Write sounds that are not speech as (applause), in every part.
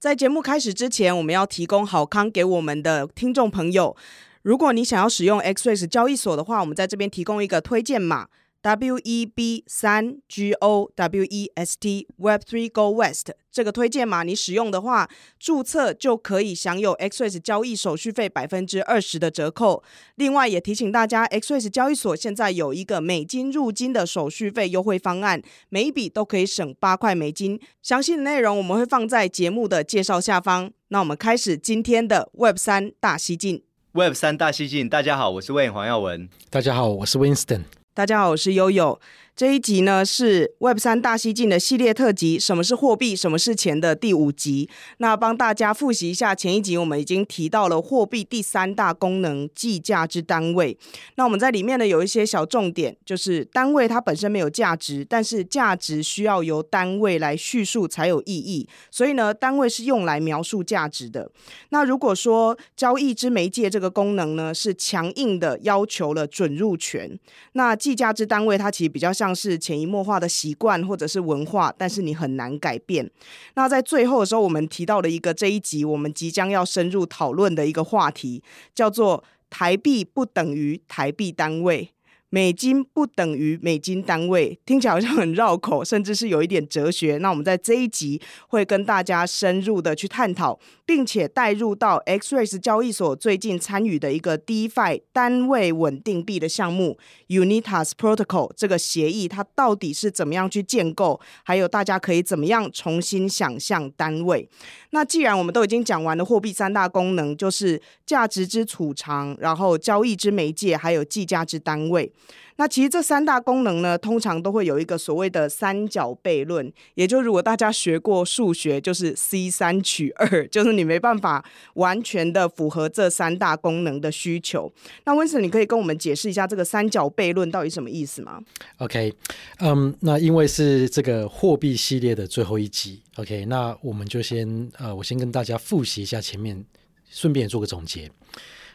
在节目开始之前，我们要提供好康给我们的听众朋友。如果你想要使用 XRS 交易所的话，我们在这边提供一个推荐码。W E B 三 G O W E S T Web Three Go West 这个推荐码，你使用的话，注册就可以享有 XREX 交易手续费百分之二十的折扣。另外，也提醒大家，XREX 交易所现在有一个美金入金的手续费优惠方案，每一笔都可以省八块美金。详细的内容我们会放在节目的介绍下方。那我们开始今天的 Web 三大西进。Web 三大西进，大家好，我是 Wayne 黄耀文。大家好，我是 Winston。大家好，我是悠悠。这一集呢是 Web 三大西进的系列特辑，什么是货币，什么是钱的第五集。那帮大家复习一下，前一集我们已经提到了货币第三大功能计价之单位。那我们在里面呢有一些小重点，就是单位它本身没有价值，但是价值需要由单位来叙述才有意义。所以呢，单位是用来描述价值的。那如果说交易之媒介这个功能呢是强硬的要求了准入权，那计价之单位它其实比较像。是潜移默化的习惯或者是文化，但是你很难改变。那在最后的时候，我们提到了一个这一集我们即将要深入讨论的一个话题，叫做台币不等于台币单位。美金不等于美金单位，听起来好像很绕口，甚至是有一点哲学。那我们在这一集会跟大家深入的去探讨，并且带入到 Xrave 交易所最近参与的一个 DeFi 单位稳定币的项目 Unitas Protocol 这个协议，它到底是怎么样去建构？还有大家可以怎么样重新想象单位？那既然我们都已经讲完了货币三大功能，就是价值之储藏，然后交易之媒介，还有计价之单位。那其实这三大功能呢，通常都会有一个所谓的三角悖论，也就如果大家学过数学，就是 C 三取二，就是你没办法完全的符合这三大功能的需求。那温森，你可以跟我们解释一下这个三角悖论到底什么意思吗？OK，嗯、那因为是这个货币系列的最后一集，OK，那我们就先呃，我先跟大家复习一下前面，顺便做个总结。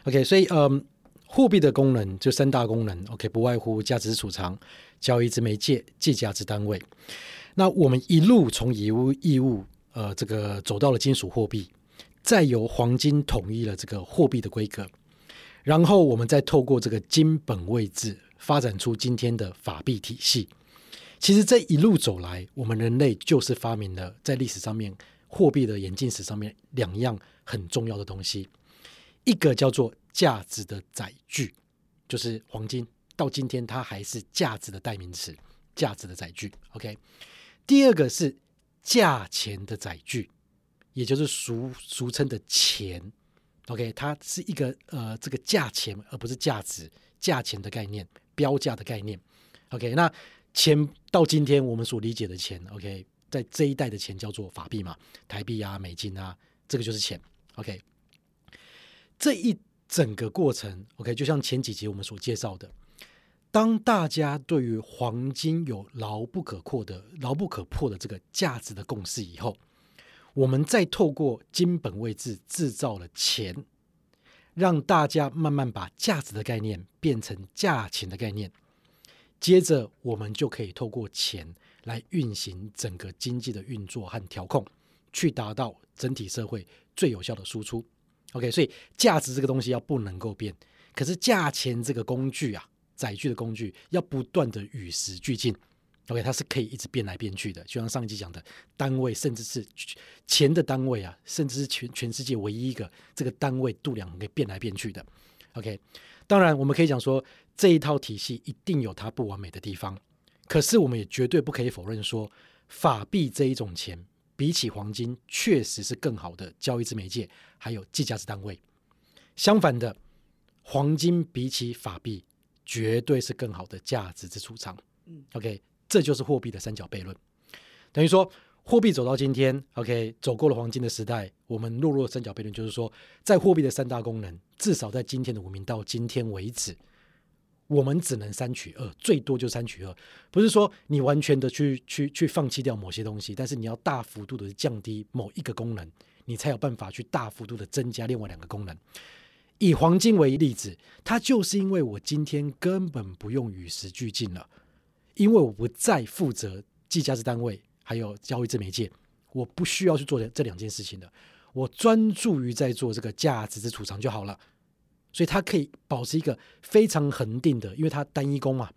OK，所以嗯。货币的功能就三大功能，OK，不外乎价值储藏、交易之媒介、计价之单位。那我们一路从以物易物，呃，这个走到了金属货币，再由黄金统一了这个货币的规格，然后我们再透过这个金本位制发展出今天的法币体系。其实这一路走来，我们人类就是发明了在历史上面货币的演进史上面两样很重要的东西，一个叫做。价值的载具就是黄金，到今天它还是价值的代名词，价值的载具。OK，第二个是价钱的载具，也就是俗俗称的钱。OK，它是一个呃这个价钱，而不是价值，价钱的概念，标价的概念。OK，那钱到今天我们所理解的钱，OK，在这一代的钱叫做法币嘛，台币啊、美金啊，这个就是钱。OK，这一。整个过程，OK，就像前几集我们所介绍的，当大家对于黄金有牢不可破的、牢不可破的这个价值的共识以后，我们再透过金本位制制造了钱，让大家慢慢把价值的概念变成价钱的概念，接着我们就可以透过钱来运行整个经济的运作和调控，去达到整体社会最有效的输出。OK，所以价值这个东西要不能够变，可是价钱这个工具啊，载具的工具要不断的与时俱进。OK，它是可以一直变来变去的，就像上一集讲的，单位甚至是钱的单位啊，甚至是全全世界唯一一个这个单位度量可以变来变去的。OK，当然我们可以讲说这一套体系一定有它不完美的地方，可是我们也绝对不可以否认说法币这一种钱。比起黄金，确实是更好的交易之媒介，还有计价之单位。相反的，黄金比起法币，绝对是更好的价值之储藏。OK，这就是货币的三角悖论。等于说，货币走到今天，OK，走过了黄金的时代，我们落入了三角悖论，就是说，在货币的三大功能，至少在今天的文明到今天为止，我们只能三取二，最多就三取二，不是说你完全的去去去放弃掉某些东西，但是你要大幅度的降低某一个功能，你才有办法去大幅度的增加另外两个功能。以黄金为例子，它就是因为我今天根本不用与时俱进了，因为我不再负责计价值单位。还有交易之媒介，我不需要去做这两件事情的，我专注于在做这个价值之储藏就好了。所以它可以保持一个非常恒定的，因为它单一功嘛。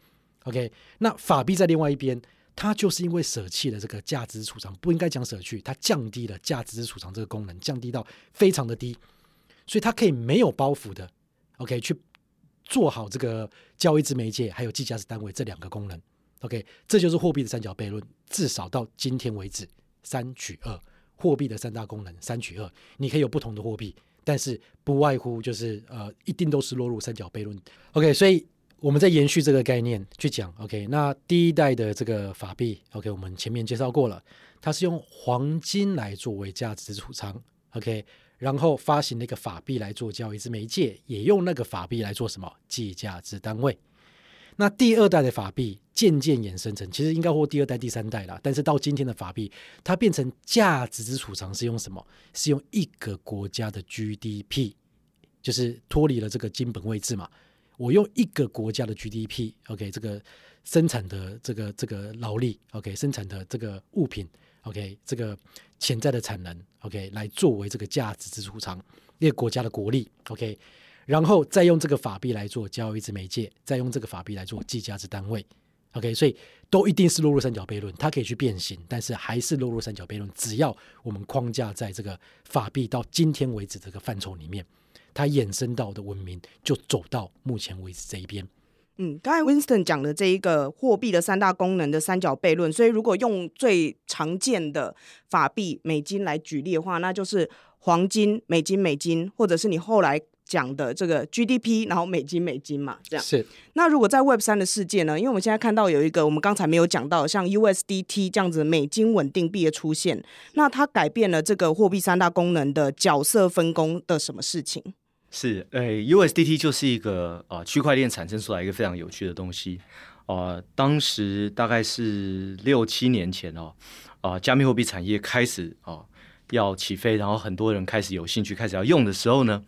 OK，那法币在另外一边，它就是因为舍弃了这个价值储藏，不应该讲舍去，它降低了价值储藏这个功能，降低到非常的低，所以它可以没有包袱的，OK，去做好这个交易之媒介还有计价之单位这两个功能。OK，这就是货币的三角悖论。至少到今天为止，三取二，货币的三大功能，三取二。你可以有不同的货币，但是不外乎就是呃，一定都是落入三角悖论。OK，所以我们在延续这个概念去讲。OK，那第一代的这个法币，OK，我们前面介绍过了，它是用黄金来作为价值储藏。OK，然后发行那个法币来做交易之媒介，也用那个法币来做什么计价之单位。那第二代的法币渐渐衍生成，其实应该或第二代、第三代啦。但是到今天的法币，它变成价值之储藏是用什么？是用一个国家的 GDP，就是脱离了这个金本位制嘛。我用一个国家的 GDP，OK，这个生产的这个这个劳力，OK，生产的这个物品，OK，这个潜在的产能，OK，来作为这个价值之储藏，一个国家的国力，OK。然后再用这个法币来做交易之媒介，再用这个法币来做计价之单位，OK，所以都一定是落入三角悖论，它可以去变形，但是还是落入三角悖论。只要我们框架在这个法币到今天为止这个范畴里面，它衍生到的文明就走到目前为止这一边。嗯，刚才 Winston 讲的这一个货币的三大功能的三角悖论，所以如果用最常见的法币美金来举例的话，那就是黄金、美金、美金，或者是你后来。讲的这个 GDP，然后美金美金嘛，这样是。那如果在 Web 三的世界呢？因为我们现在看到有一个我们刚才没有讲到，像 USDT 这样子美金稳定币的出现，那它改变了这个货币三大功能的角色分工的什么事情？是，呃，USDT 就是一个啊、呃、区块链产生出来一个非常有趣的东西。呃，当时大概是六七年前哦，啊、呃，加密货币产业开始啊、呃、要起飞，然后很多人开始有兴趣，开始要用的时候呢。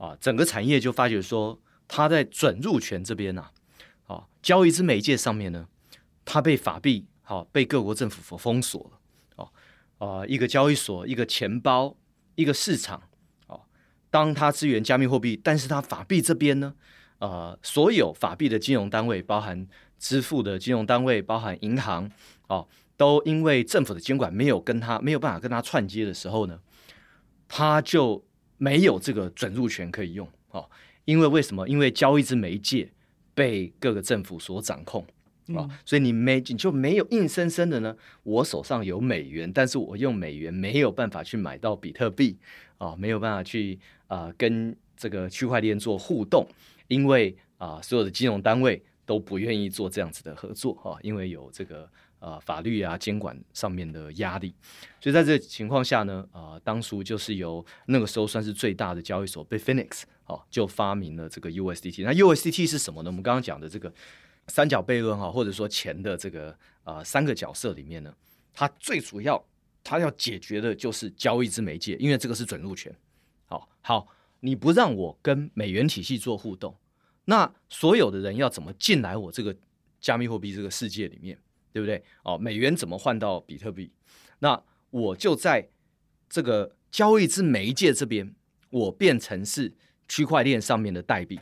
啊，整个产业就发觉说，它在准入权这边呐、啊，交易之媒介上面呢，它被法币好、啊、被各国政府所封锁了。啊，啊，一个交易所、一个钱包、一个市场，哦、啊，当它支援加密货币，但是它法币这边呢，呃，所有法币的金融单位，包含支付的金融单位，包含银行，啊，都因为政府的监管没有跟它没有办法跟它串接的时候呢，它就。没有这个准入权可以用哦，因为为什么？因为交易之媒介被各个政府所掌控啊、哦，所以你没你就没有硬生生的呢。我手上有美元，但是我用美元没有办法去买到比特币啊、哦，没有办法去啊、呃、跟这个区块链做互动，因为啊、呃、所有的金融单位都不愿意做这样子的合作啊、哦，因为有这个。呃，法律啊，监管上面的压力，所以在这个情况下呢，呃，当初就是由那个时候算是最大的交易所 Bitfinex 哦，就发明了这个 USDT。那 USDT 是什么呢？我们刚刚讲的这个三角悖论哈，或者说钱的这个呃三个角色里面呢，它最主要它要解决的就是交易之媒介，因为这个是准入权。好，好，你不让我跟美元体系做互动，那所有的人要怎么进来我这个加密货币这个世界里面？对不对？哦，美元怎么换到比特币？那我就在这个交易之媒介这边，我变成是区块链上面的代币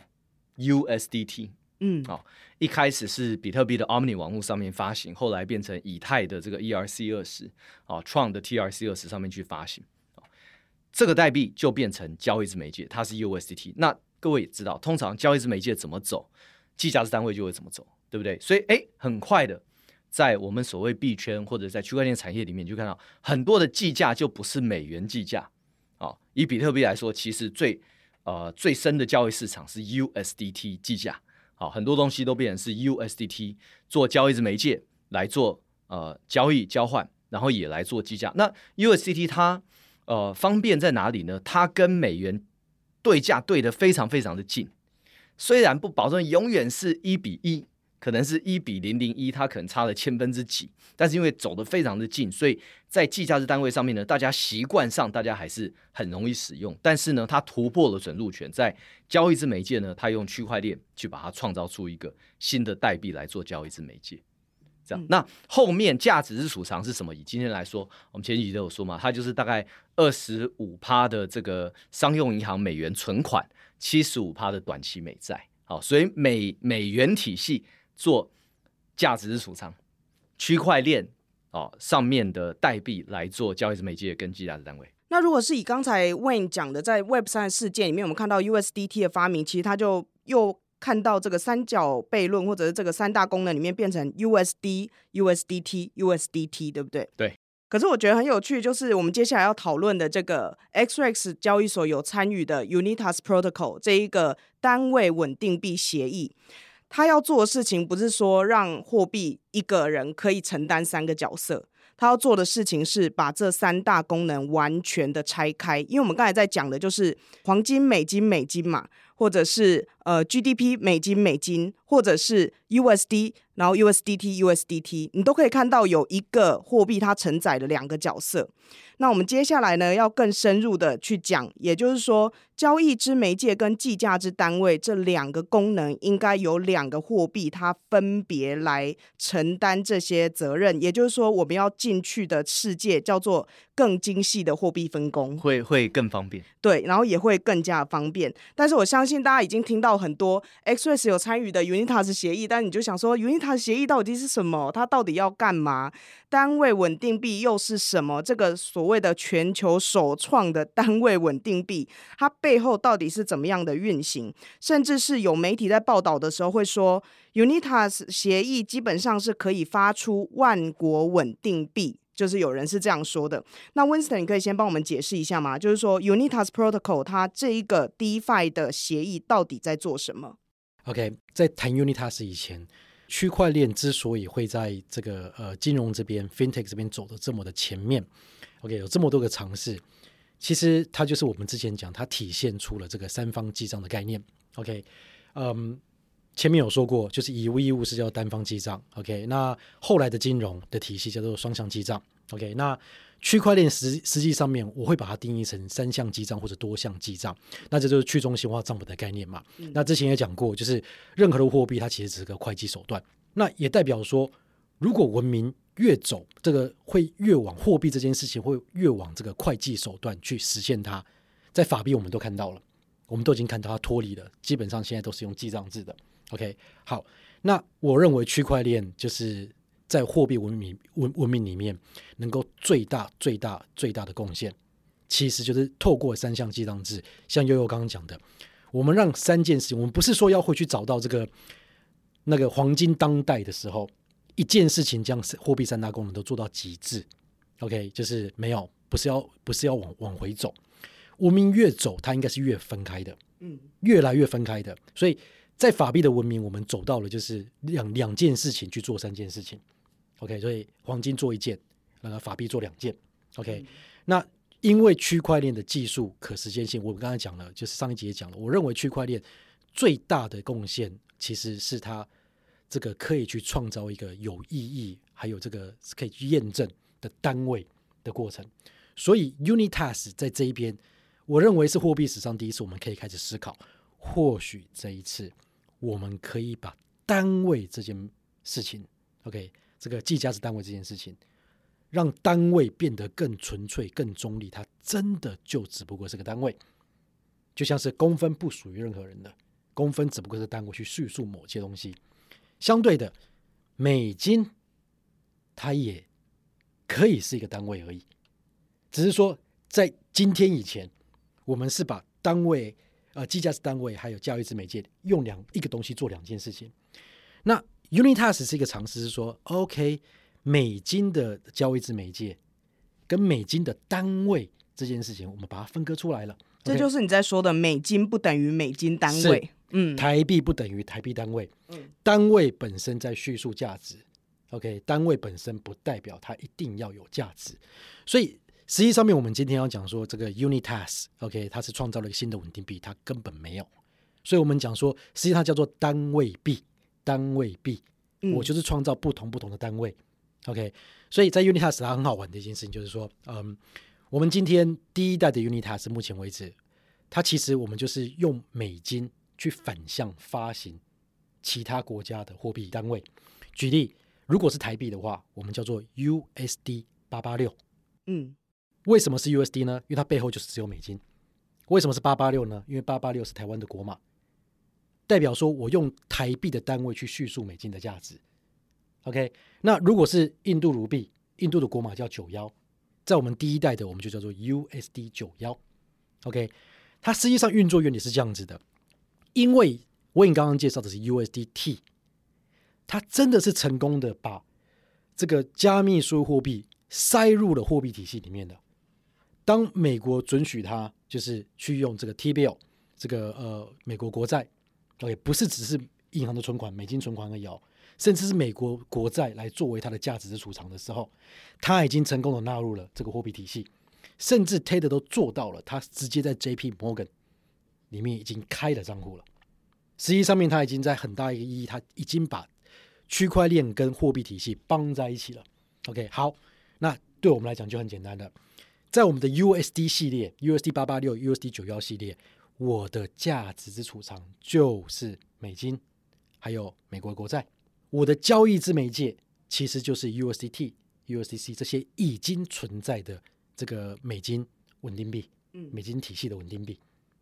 USDT。嗯，哦，一开始是比特币的 Omni 网络上面发行，后来变成以太的这个 ERC 二十，啊，Tron 的 TRC 二十上面去发行。哦，这个代币就变成交易之媒介，它是 USDT。那各位也知道，通常交易之媒介怎么走，计价之单位就会怎么走，对不对？所以，哎，很快的。在我们所谓币圈或者在区块链产业里面，就看到很多的计价就不是美元计价啊。以比特币来说，其实最呃最深的交易市场是 USDT 计价。好，很多东西都变成是 USDT 做交易之媒介来做呃交易交换然后也来做计价。那 USDT 它呃方便在哪里呢？它跟美元对价对得非常非常的近，虽然不保证永远是一比一。可能是一比零零一，它可能差了千分之几，但是因为走得非常的近，所以在计价值单位上面呢，大家习惯上大家还是很容易使用。但是呢，它突破了准入权，在交易之媒介呢，它用区块链去把它创造出一个新的代币来做交易之媒介。这样，嗯、那后面价值之储藏是什么？以今天来说，我们前几集都有说嘛，它就是大概二十五趴的这个商用银行美元存款，七十五趴的短期美债。好，所以美美元体系。做价值储藏，区块链哦上面的代币来做交易之媒介跟计价的单位。那如果是以刚才 Wayne 讲的，在 Web 三的事件里面，我们看到 USDT 的发明，其实它就又看到这个三角悖论，或者是这个三大功能里面变成 USD、USDT、USDT，对不对？对。可是我觉得很有趣，就是我们接下来要讨论的这个 XREX 交易所有参与的 Unitas Protocol 这一个单位稳定币协议。他要做的事情不是说让货币一个人可以承担三个角色，他要做的事情是把这三大功能完全的拆开。因为我们刚才在讲的就是黄金、美金、美金嘛，或者是呃 GDP 美金、美金，或者是 USD，然后 USDT、USDT，你都可以看到有一个货币它承载了两个角色。那我们接下来呢，要更深入的去讲，也就是说，交易之媒介跟计价之单位这两个功能，应该有两个货币，它分别来承担这些责任。也就是说，我们要进去的世界叫做更精细的货币分工，会会更方便。对，然后也会更加方便。但是我相信大家已经听到很多 x r e s 有参与的 Unitas 协议，但你就想说，Unitas 协议到底是什么？它到底要干嘛？单位稳定币又是什么？这个所谓的全球首创的单位稳定币，它背后到底是怎么样的运行？甚至是有媒体在报道的时候会说，Unitas 协议基本上是可以发出万国稳定币，就是有人是这样说的。那 Winston，你可以先帮我们解释一下吗？就是说 Unitas Protocol 它这一个 DeFi 的协议到底在做什么？OK，在谈 Unitas 以前。区块链之所以会在这个呃金融这边 FinTech 这边走的这么的前面，OK，有这么多个尝试，其实它就是我们之前讲，它体现出了这个三方记账的概念，OK，嗯，前面有说过，就是以物易物是叫单方记账，OK，那后来的金融的体系叫做双向记账，OK，那。区块链实实际上面，我会把它定义成三项记账或者多项记账，那这就是去中心化账本的概念嘛。嗯、那之前也讲过，就是任何的货币它其实只是个会计手段，那也代表说，如果文明越走，这个会越往货币这件事情会越往这个会计手段去实现它。在法币我们都看到了，我们都已经看到它脱离了，基本上现在都是用记账制的。OK，好，那我认为区块链就是。在货币文明文文明里面，能够最大最大最大的贡献，其实就是透过三项记账制。像悠悠刚刚讲的，我们让三件事情，我们不是说要回去找到这个那个黄金当代的时候，一件事情将货币三大功能都做到极致。OK，就是没有，不是要不是要往往回走。文明越走，它应该是越分开的，嗯，越来越分开的。所以在法币的文明，我们走到了就是两两件事情去做三件事情。OK，所以黄金做一件，那个法币做两件。OK，、嗯、那因为区块链的技术可实现性，我们刚才讲了，就是上一集也讲了，我认为区块链最大的贡献其实是它这个可以去创造一个有意义，还有这个可以去验证的单位的过程。所以 Unitas 在这一边，我认为是货币史上第一次，我们可以开始思考，或许这一次我们可以把单位这件事情，OK。这个计价值单位这件事情，让单位变得更纯粹、更中立，它真的就只不过是个单位，就像是公分不属于任何人的，公分只不过是单位去叙述某些东西。相对的，美金它也可以是一个单位而已，只是说在今天以前，我们是把单位、呃计价值单位还有交易之媒介用两一个东西做两件事情，那。Unitas 是一个尝试，是说，OK，美金的交易之媒介跟美金的单位这件事情，我们把它分割出来了。这就是你在说的，美金不等于美金单位，嗯，台币不等于台币单位，嗯，单位本身在叙述价值，OK，单位本身不代表它一定要有价值，所以实际上面我们今天要讲说这个 Unitas，OK，它是创造了一个新的稳定币，它根本没有，所以我们讲说，实际上叫做单位币，单位币，我就是创造不同不同的单位，OK，所以在 Unitas 它很好玩的一件事情就是说，嗯，我们今天第一代的 Unitas 目前为止，它其实我们就是用美金去反向发行其他国家的货币单位，举例。如果是台币的话，我们叫做 USD 八八六。嗯，为什么是 USD 呢？因为它背后就是只有美金。为什么是八八六呢？因为八八六是台湾的国码，代表说我用台币的单位去叙述美金的价值。OK，那如果是印度卢币，印度的国码叫九幺，在我们第一代的我们就叫做 USD 九幺。OK，它实际上运作原理是这样子的，因为我刚刚介绍的是 USDT。它真的是成功的把这个加密数货币塞入了货币体系里面的。当美国准许它就是去用这个 T-bill 这个呃美国国债，OK，不是只是银行的存款、美金存款而已，甚至是美国国债来作为它的价值的储藏的时候，它已经成功的纳入了这个货币体系，甚至 Tade 都做到了，它直接在 JP Morgan 里面已经开了账户了。实际上面，它已经在很大一个意义，它已经把区块链跟货币体系绑在一起了，OK，好，那对我们来讲就很简单的。在我们的 USD 系列，USD 八八六、USD 九幺系列，我的价值之储藏就是美金，还有美国国债。我的交易之媒介其实就是 USDT、USDC 这些已经存在的这个美金稳定币，嗯，美金体系的稳定币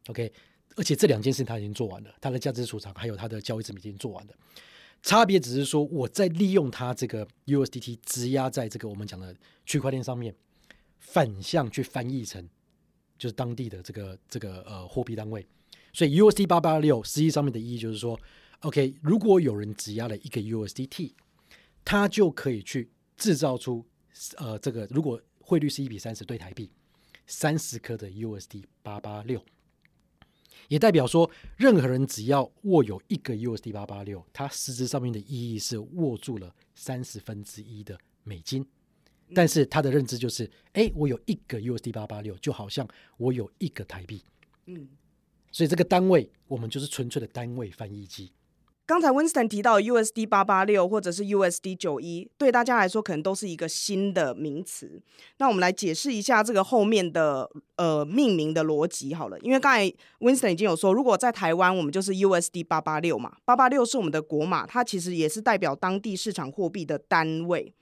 ，OK。而且这两件事他已经做完了，它的价值储藏还有它的交易之美金做完了。差别只是说，我在利用它这个 USDT 质押在这个我们讲的区块链上面，反向去翻译成就是当地的这个这个呃货币单位。所以 USD 八八六实际上面的意义就是说，OK，如果有人质押了一个 USDT，它就可以去制造出呃这个如果汇率是一比三十对台币三十颗的 USD 八八六。也代表说，任何人只要握有一个 USD 八八六，它实质上面的意义是握住了三十分之一的美金。但是他的认知就是，哎，我有一个 USD 八八六，就好像我有一个台币。嗯，所以这个单位，我们就是纯粹的单位翻译机。刚才 Winston 提到 USD 八八六或者是 USD 九一，对大家来说可能都是一个新的名词。那我们来解释一下这个后面的呃命名的逻辑好了。因为刚才 Winston 已经有说，如果在台湾我们就是 USD 八八六嘛，八八六是我们的国码，它其实也是代表当地市场货币的单位。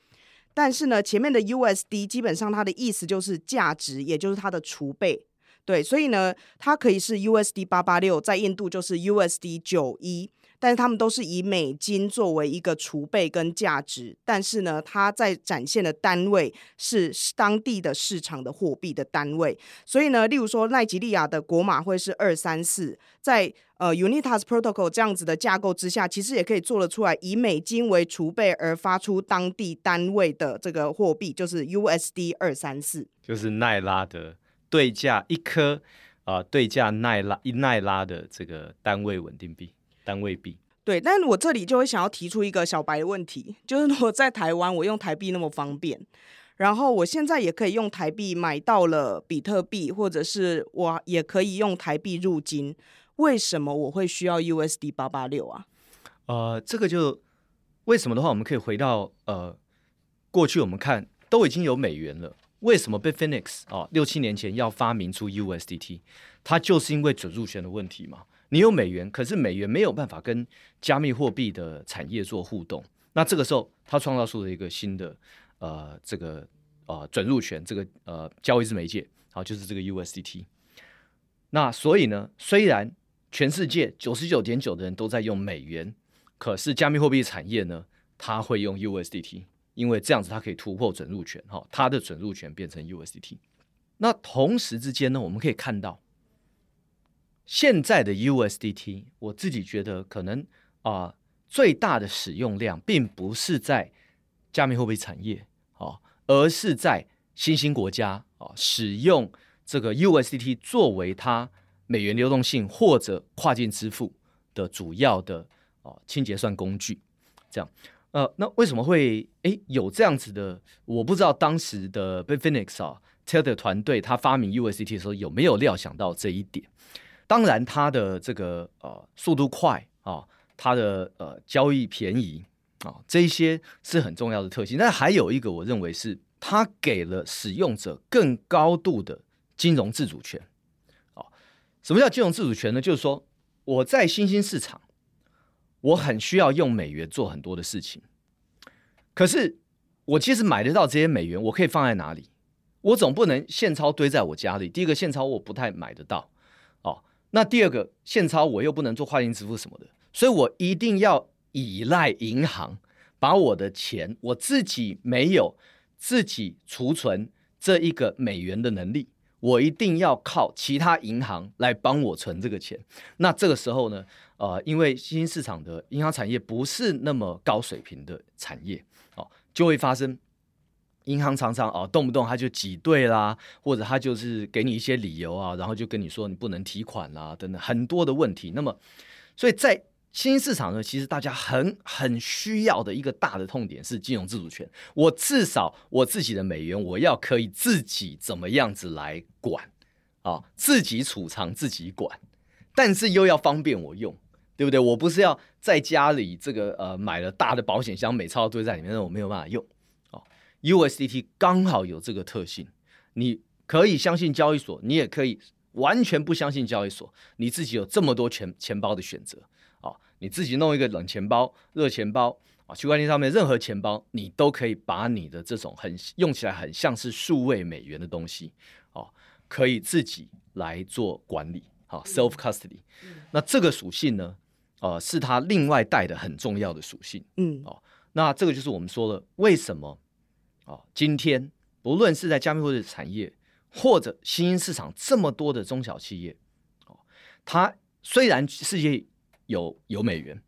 但是呢，前面的 USD 基本上它的意思就是价值，也就是它的储备。对，所以呢，它可以是 USD 八八六，在印度就是 USD 九一。但是他们都是以美金作为一个储备跟价值，但是呢，它在展现的单位是当地的市场的货币的单位。所以呢，例如说奈及利亚的国码会是二三四，在呃 Unitas Protocol 这样子的架构之下，其实也可以做得出来，以美金为储备而发出当地单位的这个货币，就是 USD 二三四，就是奈拉的对价一颗啊、呃，对价奈拉一奈拉的这个单位稳定币。单位币对，但是我这里就会想要提出一个小白的问题，就是如果在台湾我用台币那么方便，然后我现在也可以用台币买到了比特币，或者是我也可以用台币入金，为什么我会需要 USD 八八六啊？呃，这个就为什么的话，我们可以回到呃过去，我们看都已经有美元了，为什么 Bitfinex 啊六七年前要发明出 USDT？它就是因为准入权的问题嘛。你有美元，可是美元没有办法跟加密货币的产业做互动。那这个时候，它创造出了一个新的呃这个呃准入权，这个呃交易之媒介，好，就是这个 USDT。那所以呢，虽然全世界九十九点九的人都在用美元，可是加密货币产业呢，它会用 USDT，因为这样子它可以突破准入权，哈，它的准入权变成 USDT。那同时之间呢，我们可以看到。现在的 USDT，我自己觉得可能啊、最大的使用量并不是在加密货币产业啊、哦，而是在新兴国家啊、哦，使用这个 USDT 作为它美元流动性或者跨境支付的主要的、哦、清结算工具。这样，呃，那为什么会诶有这样子的？我不知道当时的 Bitfinex 啊 Tether 团队他发明 USDT 的时候有没有料想到这一点？当然，它的这个呃速度快啊，它的呃交易便宜啊，这一些是很重要的特性。但还有一个，我认为是它给了使用者更高度的金融自主权。什么叫金融自主权呢？就是说我在新兴市场。我很需要用美元做很多的事情，可是我其实买得到这些美元，我可以放在哪里？我总不能现钞堆在我家里。第一个现钞我不太买得到，哦，那第二个现钞我又不能做跨境支付什么的，所以我一定要依赖银行，把我的钱我自己没有自己储存这一个美元的能力，我一定要靠其他银行来帮我存这个钱。那这个时候呢？呃，因为新兴市场的银行产业不是那么高水平的产业，哦，就会发生银行常常哦动不动他就挤兑啦，或者他就是给你一些理由啊，然后就跟你说你不能提款啦，等等很多的问题。那么，所以在新市场呢，其实大家很很需要的一个大的痛点是金融自主权。我至少我自己的美元，我要可以自己怎么样子来管啊，自己储藏自己管，但是又要方便我用。对不对？我不是要在家里这个呃买了大的保险箱，美钞堆在里面，那我没有办法用。哦，USDT 刚好有这个特性，你可以相信交易所，你也可以完全不相信交易所，你自己有这么多钱钱包的选择。哦，你自己弄一个冷钱包、热钱包啊，区块链上面任何钱包，你都可以把你的这种很用起来很像是数位美元的东西，哦，可以自己来做管理。好，self custody，那这个属性呢？呃，是它另外带的很重要的属性。嗯，哦，那这个就是我们说了，为什么哦，今天不论是在加密货币产业或者新兴市场这么多的中小企业，哦，它虽然世界有有美元，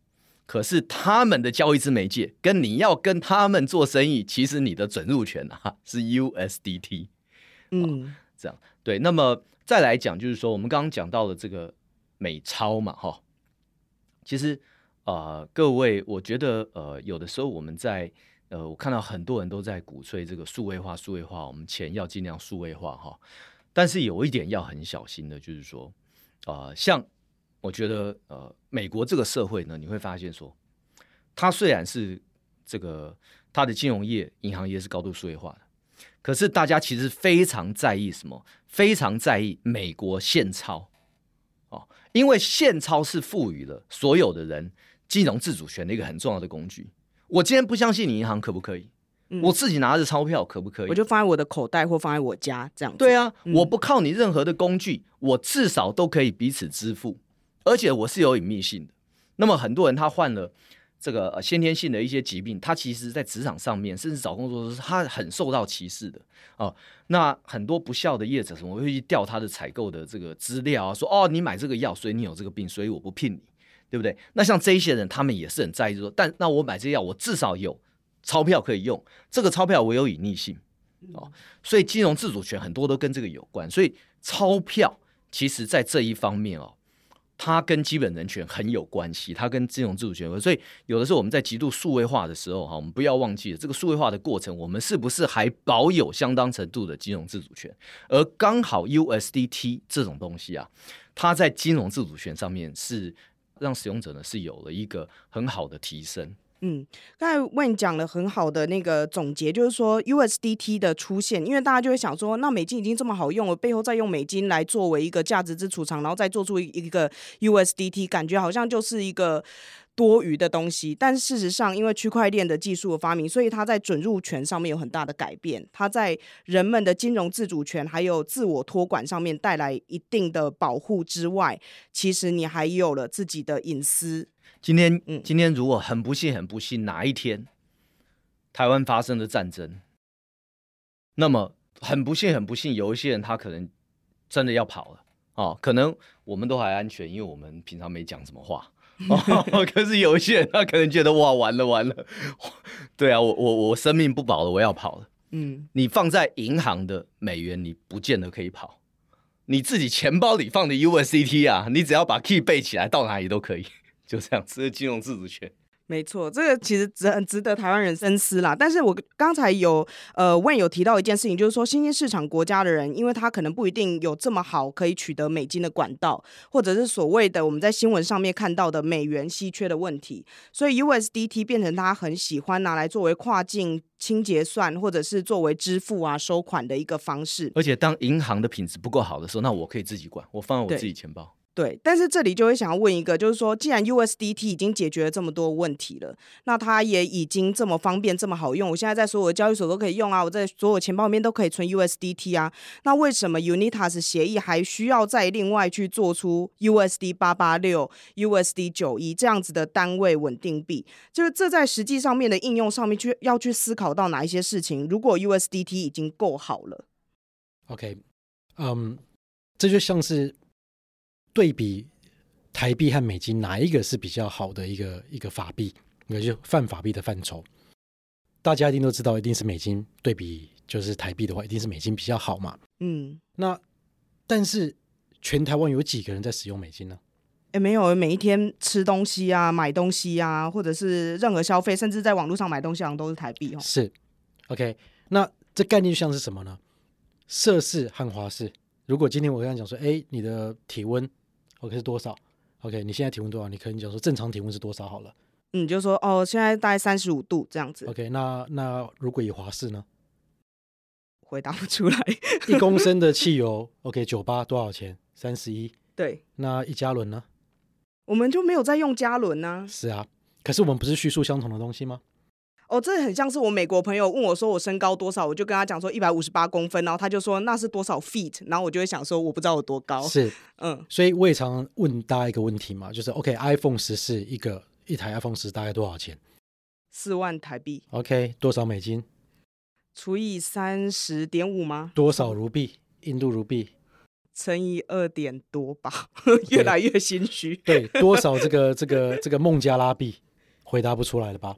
可是他们的交易之媒介跟你要跟他们做生意，其实你的准入权啊是 USDT。嗯，这样对。那么再来讲，就是说我们刚刚讲到的这个美钞嘛，哈。其实，呃，各位，我觉得，呃，有的时候我们在，呃，我看到很多人都在鼓吹这个数位化，数位化，我们钱要尽量数位化哈。但是有一点要很小心的，就是说，啊、呃，像我觉得，呃，美国这个社会呢，你会发现说，它虽然是这个它的金融业、银行业是高度数位化的，可是大家其实非常在意什么？非常在意美国现钞。因为现钞是赋予了所有的人金融自主权的一个很重要的工具。我今天不相信你银行可不可以？嗯、我自己拿着钞票可不可以？我就放在我的口袋或放在我家这样子。对啊，嗯、我不靠你任何的工具，我至少都可以彼此支付，而且我是有隐秘性的。那么很多人他患了。这个先天性的一些疾病，他其实在职场上面，甚至找工作的时候，他很受到歧视的哦。那很多不孝的业者，什么会去调他的采购的这个资料啊，说哦，你买这个药，所以你有这个病，所以我不聘你，对不对？那像这一些人，他们也是很在意说，但那我买这药，我至少有钞票可以用，这个钞票我有隐匿性哦。所以金融自主权很多都跟这个有关，所以钞票其实在这一方面哦。它跟基本人权很有关系，它跟金融自主权，所以有的时候我们在极度数位化的时候，哈，我们不要忘记了这个数位化的过程，我们是不是还保有相当程度的金融自主权？而刚好 USDT 这种东西啊，它在金融自主权上面是让使用者呢是有了一个很好的提升。嗯，刚才问讲了很好的那个总结，就是说 USDT 的出现，因为大家就会想说，那美金已经这么好用了，背后再用美金来作为一个价值之储藏，然后再做出一个 USDT，感觉好像就是一个多余的东西。但事实上，因为区块链的技术的发明，所以它在准入权上面有很大的改变，它在人们的金融自主权还有自我托管上面带来一定的保护之外，其实你还有了自己的隐私。今天，今天如果很不幸、很不幸，哪一天台湾发生了战争，那么很不幸、很不幸，有一些人他可能真的要跑了哦，可能我们都还安全，因为我们平常没讲什么话。(laughs) 哦，可是有一些人他可能觉得哇，完了完了，(laughs) 对啊，我我我生命不保了，我要跑了。嗯，你放在银行的美元，你不见得可以跑；你自己钱包里放的 USDT 啊，你只要把 key 背起来，到哪里都可以。就这样，这是金融自主权。没错，这个其实值很值得台湾人深思啦。但是我刚才有呃问有提到一件事情，就是说新兴市场国家的人，因为他可能不一定有这么好可以取得美金的管道，或者是所谓的我们在新闻上面看到的美元稀缺的问题，所以 USDT 变成他很喜欢拿来作为跨境清结算，或者是作为支付啊收款的一个方式。而且当银行的品质不够好的时候，那我可以自己管，我放在我自己钱包。对，但是这里就会想要问一个，就是说，既然 USDT 已经解决了这么多问题了，那它也已经这么方便、这么好用，我现在在所有的交易所都可以用啊，我在所有钱包里面都可以存 USDT 啊，那为什么 Unitas 协议还需要再另外去做出 USD 八八六、USD 九一这样子的单位稳定币？就是这在实际上面的应用上面去要去思考到哪一些事情？如果 USDT 已经够好了，OK，嗯、这就像是。对比台币和美金，哪一个是比较好的一个一个法币？也就泛法币的范畴，大家一定都知道，一定是美金对比就是台币的话，一定是美金比较好嘛。嗯，那但是全台湾有几个人在使用美金呢？也，没有，每一天吃东西啊、买东西啊，或者是任何消费，甚至在网络上买东西，好像都是台币哦。是，OK，那这概念就像是什么呢？摄氏和华氏。如果今天我跟他讲说，哎，你的体温。OK 是多少？OK，你现在体温多少？你可以讲说正常体温是多少好了。嗯，就说哦，现在大概三十五度这样子。OK，那那如果以华氏呢？回答不出来。一公 (laughs) 升的汽油，OK，九八多少钱？三十一。对。那一加仑呢？我们就没有在用加仑呢。是啊，可是我们不是叙述相同的东西吗？哦，这很像是我美国朋友问我说我身高多少，我就跟他讲说一百五十八公分，然后他就说那是多少 feet，然后我就会想说我不知道有多高。是，嗯，所以我也常问大家一个问题嘛，就是 OK，iPhone 十四一个一台 iPhone 十大概多少钱？四万台币。OK，多少美金？除以三十点五吗？多少卢币？印度卢币？乘以二点多吧，越来越心虚。对，多少这个这个这个孟加拉币？回答不出来了吧？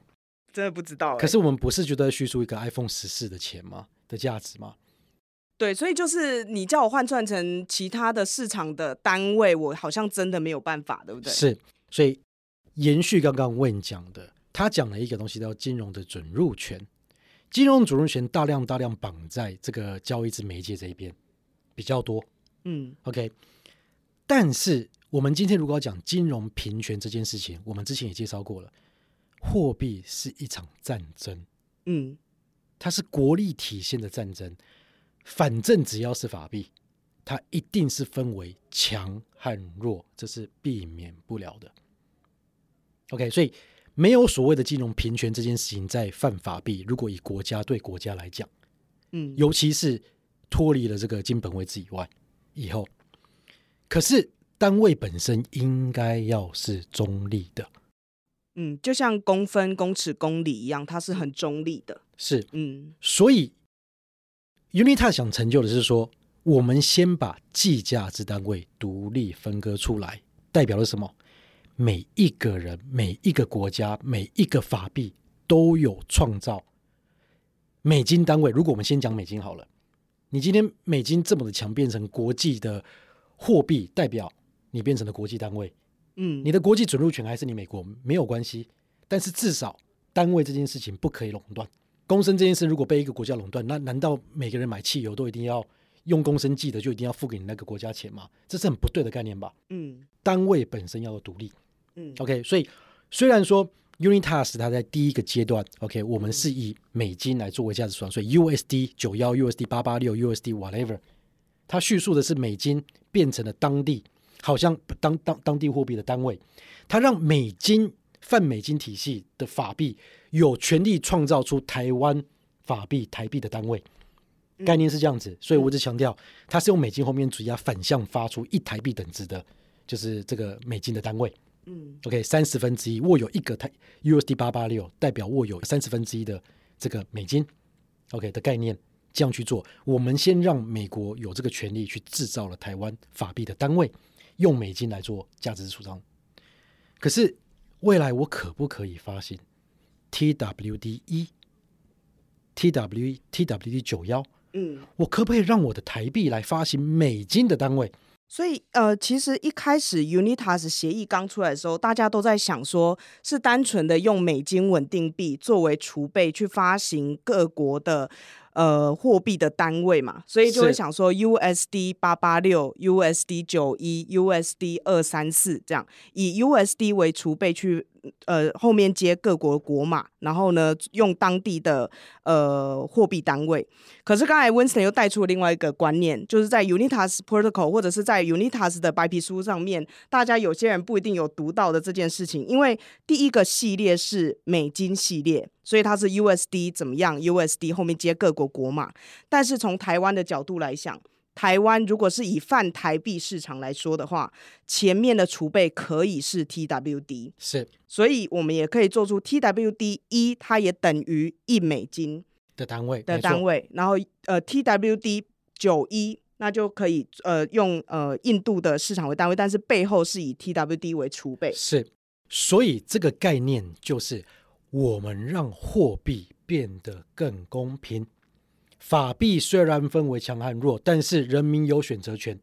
真的不知道、欸，可是我们不是觉得叙述一个 iPhone 十四的钱吗？的价值吗？对，所以就是你叫我换算成其他的市场的单位，我好像真的没有办法，对不对？是，所以延续刚刚 Wayne 讲的，他讲了一个东西叫金融的准入权，金融准入权大量大量绑在这个交易之媒介这一边比较多。嗯，OK。但是我们今天如果要讲金融平权这件事情，我们之前也介绍过了。货币是一场战争，嗯，它是国力体现的战争。反正只要是法币，它一定是分为强和弱，这是避免不了的。OK，所以没有所谓的金融平权这件事情在泛法币。如果以国家对国家来讲，嗯，尤其是脱离了这个金本位制以外，以后，可是单位本身应该要是中立的。嗯，就像公分、公尺、公里一样，它是很中立的。是，嗯，所以 Unitas 想成就的是说，我们先把计价之单位独立分割出来，代表了什么？每一个人、每一个国家、每一个法币都有创造美金单位。如果我们先讲美金好了，你今天美金这么的强，变成国际的货币，代表你变成了国际单位。嗯，你的国际准入权还是你美国没有关系，但是至少单位这件事情不可以垄断。公升这件事如果被一个国家垄断，那难道每个人买汽油都一定要用公升计的，就一定要付给你那个国家钱吗？这是很不对的概念吧？嗯，单位本身要有独立。嗯，OK，所以虽然说 Unitas 它在第一个阶段，OK，我们是以美金来作为价值算，所以 USD 九幺、USD 八八六、USD whatever，它叙述的是美金变成了当地。好像当当当地货币的单位，它让美金泛美金体系的法币有权利创造出台湾法币台币的单位，概念是这样子，所以我一直强调，它是用美金后面主要反向发出一台币等值的，就是这个美金的单位。嗯，OK，三十分之一握有一个台 USD 八八六，代表握有三十分之一的这个美金。OK 的概念这样去做，我们先让美国有这个权利去制造了台湾法币的单位。用美金来做价值主张，可是未来我可不可以发行 TWD 一、TW TWD 九幺？嗯，我可不可以让我的台币来发行美金的单位？所以，呃，其实一开始 Unitas 协议刚出来的时候，大家都在想说，是单纯的用美金稳定币作为储备去发行各国的呃货币的单位嘛，所以就会想说 USD 八八六、USD 九一、USD 二三四这样，以 USD 为储备去。呃，后面接各国国码，然后呢，用当地的呃货币单位。可是刚才 Winston 又带出了另外一个观念，就是在 Unitas Protocol 或者是在 Unitas 的白皮书上面，大家有些人不一定有读到的这件事情。因为第一个系列是美金系列，所以它是 USD 怎么样？USD 后面接各国国码。但是从台湾的角度来想，台湾如果是以泛台币市场来说的话，前面的储备可以是 TWD，是，所以我们也可以做出 TWD 一，它也等于一美金的单位的单位，然后呃 TWD 九一，那就可以呃用呃印度的市场为单位，但是背后是以 TWD 为储备，是，所以这个概念就是我们让货币变得更公平。法币虽然分为强和弱，但是人民有选择权。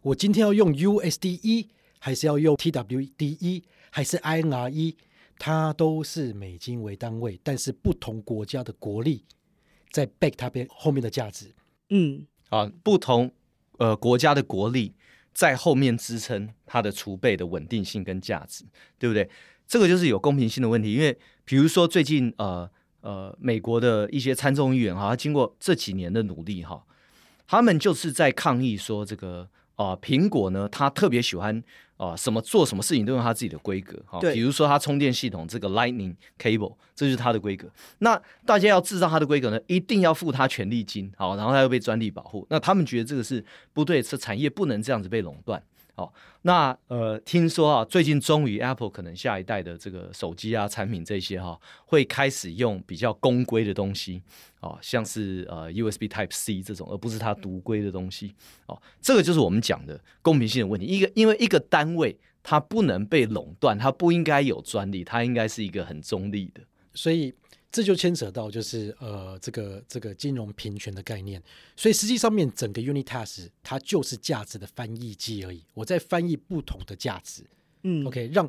我今天要用 USD e 还是要用 TWD e 还是 INR 一它都是美金为单位，但是不同国家的国力在 back 它边后面的价值。嗯，啊，不同呃国家的国力在后面支撑它的储备的稳定性跟价值，对不对？这个就是有公平性的问题，因为比如说最近呃。呃，美国的一些参众议员哈，他经过这几年的努力哈，他们就是在抗议说，这个啊、呃，苹果呢，他特别喜欢啊、呃，什么做什么事情都用他自己的规格哈，比如说他充电系统这个 Lightning Cable，这就是他的规格。那大家要制造他的规格呢，一定要付他权利金，好，然后他又被专利保护。那他们觉得这个是不对，这产业不能这样子被垄断。好，那呃，听说啊，最近终于 Apple 可能下一代的这个手机啊产品这些哈、会开始用比较公规的东西，哦，像是呃 USB Type C 这种，而不是它独规的东西。哦，这个就是我们讲的公平性的问题。一个因为一个单位它不能被垄断，它不应该有专利，它应该是一个很中立的，所以。这就牵扯到就是呃这个这个金融平权的概念，所以实际上面整个 Unitas 它就是价值的翻译机而已，我在翻译不同的价值，嗯，OK 让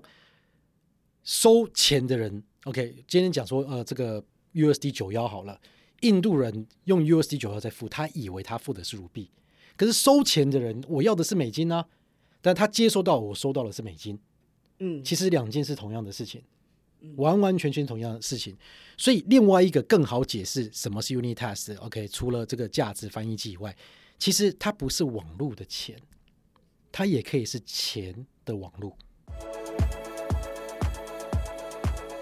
收钱的人 OK 今天讲说呃这个 USD 九幺好了，印度人用 USD 九幺在付，他以为他付的是卢币，可是收钱的人我要的是美金啊，但他接收到我收到的是美金，嗯，其实两件是同样的事情。完完全全同样的事情，所以另外一个更好解释什么是 Unitas。OK，除了这个价值翻译器以外，其实它不是网络的钱，它也可以是钱的网络。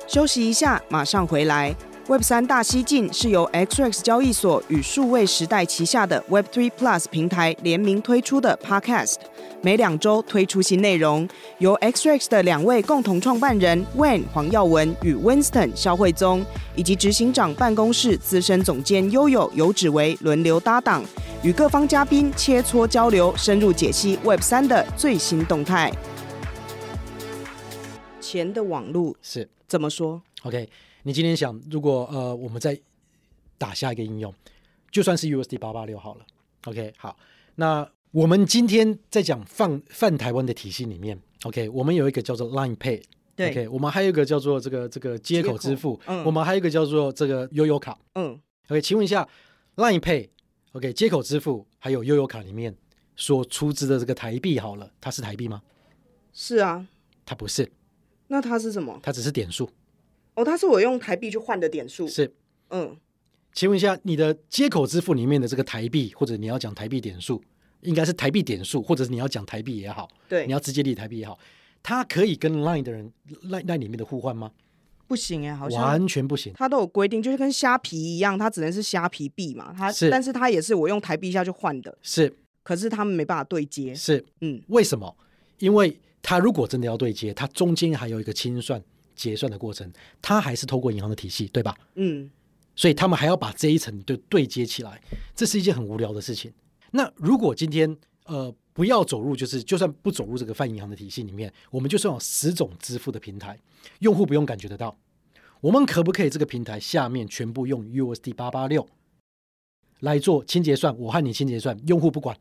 休息一下，马上回来。Web 三大西进是由 XREX 交易所与数位时代旗下的 Web Three Plus 平台联名推出的 Podcast，每两周推出新内容，由 XREX 的两位共同创办人 Wayne 黄耀文与 Winston 肖慧宗，以及执行长办公室资深总监 Yoyo 游芷薇轮流搭档，与各方嘉宾切磋交流，深入解析 Web 三的最新动态。钱的网路是怎么说？OK。你今天想，如果呃，我们再打下一个应用，就算是 USD 八八六好了。OK，好，那我们今天在讲泛泛台湾的体系里面，OK，我们有一个叫做 Line Pay，对，OK，我们还有一个叫做这个这个接口支付，嗯，我们还有一个叫做这个悠游卡，嗯，OK，请问一下 Line Pay，OK，接口支付还有悠游卡里面所出资的这个台币好了，它是台币吗？是啊，它不是，那它是什么？它只是点数。哦，它是我用台币去换的点数。是，嗯，请问一下，你的接口支付里面的这个台币，或者你要讲台币点数，应该是台币点数，或者是你要讲台币也好，对，你要直接立台币也好，它可以跟 Line 的人 Line Line 里面的互换吗？不行哎，好像完全不行。它都有规定，就是跟虾皮一样，它只能是虾皮币嘛。它是，但是它也是我用台币下去换的。是，可是他们没办法对接。是，嗯，为什么？因为它如果真的要对接，它中间还有一个清算。结算的过程，它还是透过银行的体系，对吧？嗯，所以他们还要把这一层对对接起来，这是一件很无聊的事情。那如果今天呃不要走入，就是就算不走入这个泛银行的体系里面，我们就算有十种支付的平台，用户不用感觉得到，我们可不可以这个平台下面全部用 USD 八八六来做清结算？我和你清结算，用户不管。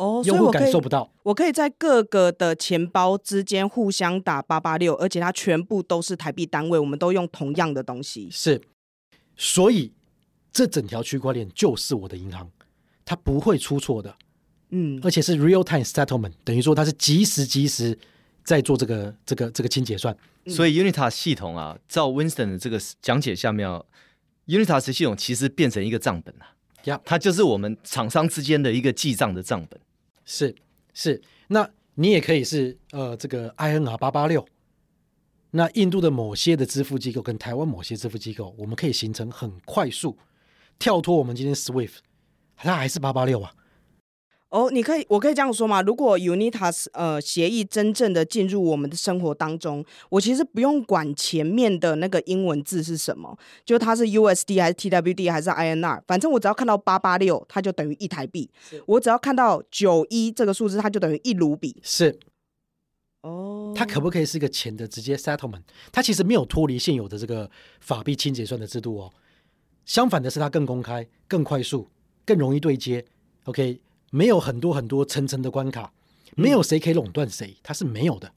哦，用户感受不到。我可以在各个的钱包之间互相打八八六，而且它全部都是台币单位，我们都用同样的东西。是，所以这整条区块链就是我的银行，它不会出错的。嗯，而且是 real time settlement，等于说它是即时即时在做这个这个这个清结算。所以 Unitas 系统啊，照 Winston 的这个讲解下面啊，Unitas 系统其实变成一个账本啊。呀，Yeah. 它就是我们厂商之间的一个记账的账本。是是，那你也可以是呃这个 INR 八八六。那印度的某些的支付机构跟台湾某些支付机构，我们可以形成很快速跳脱我们今天 SWIFT，它还是八八六啊。哦，你可以，我可以这样说吗？如果 Unitas 呃协议真正的进入我们的生活当中，我其实不用管前面的那个英文字是什么，就它是 USD 还是 TWD 还是 INR，反正我只要看到八八六，它就等于一台币；我只要看到九一这个数字，它就等于一卢比。是，哦，它可不可以是一个钱的直接 settlement？它其实没有脱离现有的这个法币清结算的制度哦。相反的是，它更公开、更快速、更容易对接。OK。没有很多很多层层的关卡，没有谁可以垄断谁，它是没有的。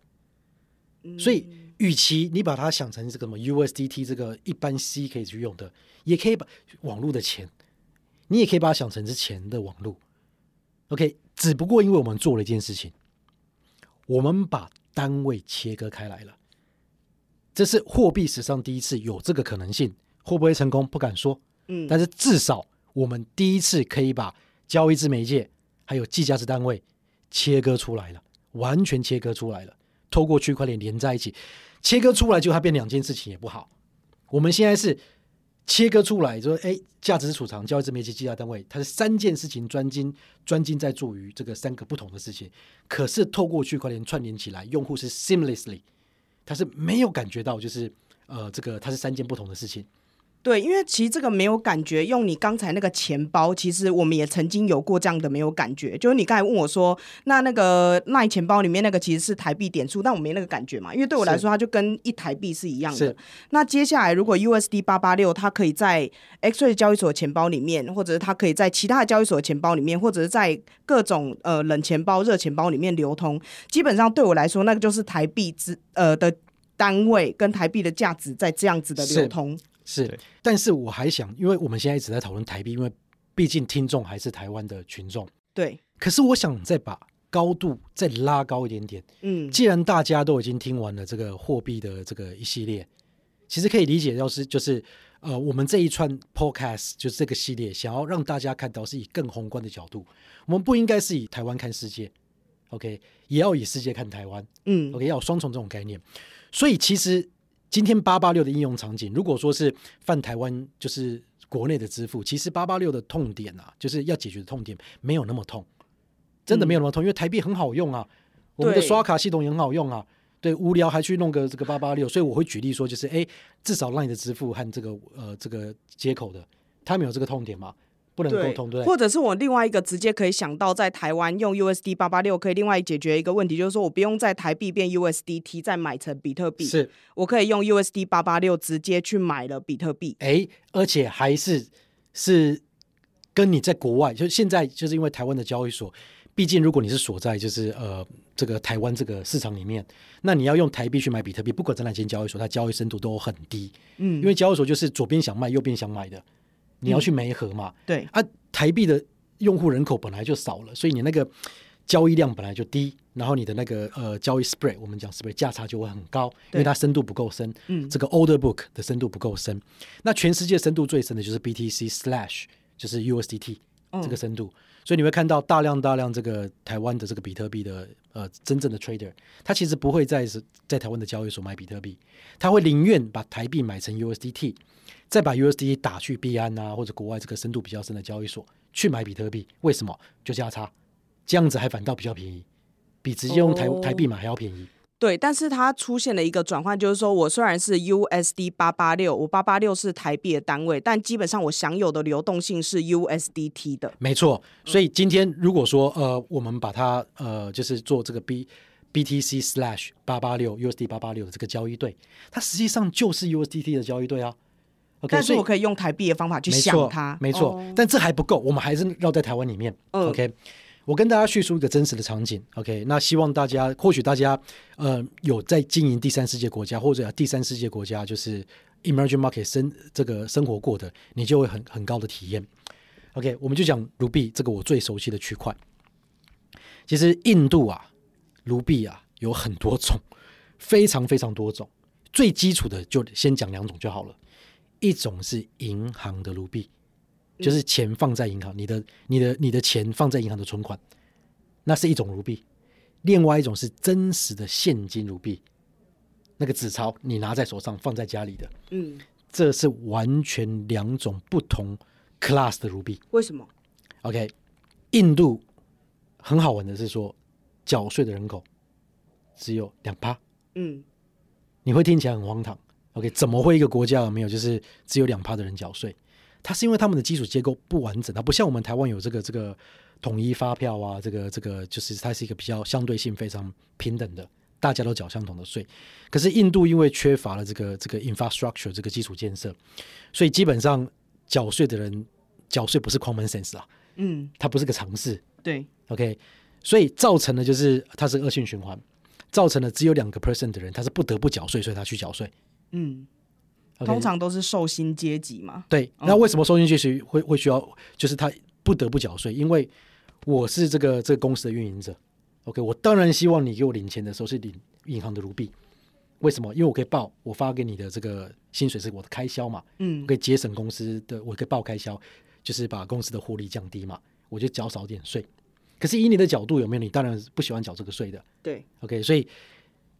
所以，与其你把它想成这个什么 USDT 这个一般 C 可以去用的，也可以把网络的钱，你也可以把它想成是钱的网络。OK，只不过因为我们做了一件事情，我们把单位切割开来了。这是货币史上第一次有这个可能性，会不会成功不敢说。嗯，但是至少我们第一次可以把交易之媒介。还有计价值单位切割出来了，完全切割出来了。透过区块链连在一起，切割出来就它变两件事情也不好。我们现在是切割出来，就说哎，价值储藏、交易自媒体、计价单位，它是三件事情专精专精在做于这个三个不同的事情。可是透过区块链串联起来，用户是 seamlessly，他是没有感觉到就是呃这个它是三件不同的事情。对，因为其实这个没有感觉。用你刚才那个钱包，其实我们也曾经有过这样的没有感觉。就是你刚才问我说，那那个那钱包里面那个其实是台币点数，但我没那个感觉嘛。因为对我来说，它就跟一台币是一样的。那接下来，如果 USD 八八六，它可以在 Xray 交易所的钱包里面，或者是它可以在其他的交易所的钱包里面，或者是在各种呃冷钱包、热钱包里面流通，基本上对我来说，那个就是台币之呃的单位跟台币的价值在这样子的流通。是，但是我还想，因为我们现在一直在讨论台币，因为毕竟听众还是台湾的群众。对。可是我想再把高度再拉高一点点。嗯。既然大家都已经听完了这个货币的这个一系列，其实可以理解，要是就是呃，我们这一串 podcast 就是这个系列，想要让大家看到是以更宏观的角度，我们不应该是以台湾看世界，OK，也要以世界看台湾。嗯。OK，要有双重这种概念。所以其实。今天八八六的应用场景，如果说是泛台湾，就是国内的支付，其实八八六的痛点啊，就是要解决的痛点没有那么痛，真的没有那么痛，嗯、因为台币很好用啊，我们的刷卡系统也很好用啊，对，无聊还去弄个这个八八六，所以我会举例说，就是哎，至少让你的支付和这个呃这个接口的，他们有这个痛点嘛。不能沟通，对，对，或者是我另外一个直接可以想到，在台湾用 USD 八八六可以另外解决一个问题，就是说我不用在台币变 USDT 再买成比特币，是。我可以用 USD 八八六直接去买了比特币，哎，而且还是是跟你在国外，就现在就是因为台湾的交易所，毕竟如果你是锁在就是呃这个台湾这个市场里面，那你要用台币去买比特币，不管在哪间交易所，它交易深度都很低，嗯，因为交易所就是左边想卖，右边想买的。你要去媒合嘛？对啊，台币的用户人口本来就少了，所以你那个交易量本来就低，然后你的那个呃交易 spread，我们讲 spread 价差就会很高，因为它深度不够深。嗯，这个 order book 的深度不够深。那全世界深度最深的就是 BTC slash，就是 USDT 这个深度。所以你会看到大量大量这个台湾的这个比特币的呃真正的 trader，他其实不会在在台湾的交易所买比特币，他会宁愿把台币买成 USDT。再把 USDT 打去币安啊，或者国外这个深度比较深的交易所去买比特币，为什么？就价差，这样子还反倒比较便宜，比直接用台、oh, 台币买还要便宜。对，但是它出现了一个转换，就是说我虽然是 USD 八八六，我八八六是台币的单位，但基本上我享有的流动性是 USDT 的。没错，所以今天如果说呃，我们把它呃，就是做这个 B BTC slash 八八六 USD 八八六的这个交易对，它实际上就是 USDT 的交易对啊。Okay, 但是我可以用台币的方法去想它，没错，哦、但这还不够，我们还是绕在台湾里面。嗯、OK，我跟大家叙述一个真实的场景，OK？那希望大家，或许大家呃有在经营第三世界国家或者第三世界国家，就是 emerging market 生这个生活过的，你就会很很高的体验。OK，我们就讲卢币这个我最熟悉的区块。其实印度啊，卢币啊有很多种，非常非常多种。最基础的就先讲两种就好了，一种是银行的卢币。就是钱放在银行，你的、你的、你的钱放在银行的存款，那是一种卢币；另外一种是真实的现金卢币，那个纸钞你拿在手上放在家里的，嗯，这是完全两种不同 class 的卢币。为什么？OK，印度很好玩的是说，缴税的人口只有两趴，嗯，你会听起来很荒唐。OK，怎么会一个国家有没有就是只有两趴的人缴税？它是因为他们的基础结构不完整，它不像我们台湾有这个这个统一发票啊，这个这个就是它是一个比较相对性非常平等的，大家都缴相同的税。可是印度因为缺乏了这个这个 infrastructure 这个基础建设，所以基本上缴税的人缴税不是 common sense 啊，嗯，它不是个常识。对，OK，所以造成的就是它是恶性循环，造成了只有两个 percent 的人他是不得不缴税，所以他去缴税。嗯。通常都是受薪阶级嘛？对，那为什么受薪阶级会会需要？就是他不得不缴税，因为我是这个这个公司的运营者。OK，我当然希望你给我领钱的时候是领银行的卢币。为什么？因为我可以报我发给你的这个薪水是我的开销嘛。嗯，我可以节省公司的，我可以报开销，就是把公司的获利降低嘛。我就缴少点税。可是以你的角度有没有？你当然不喜欢缴这个税的。对，OK，所以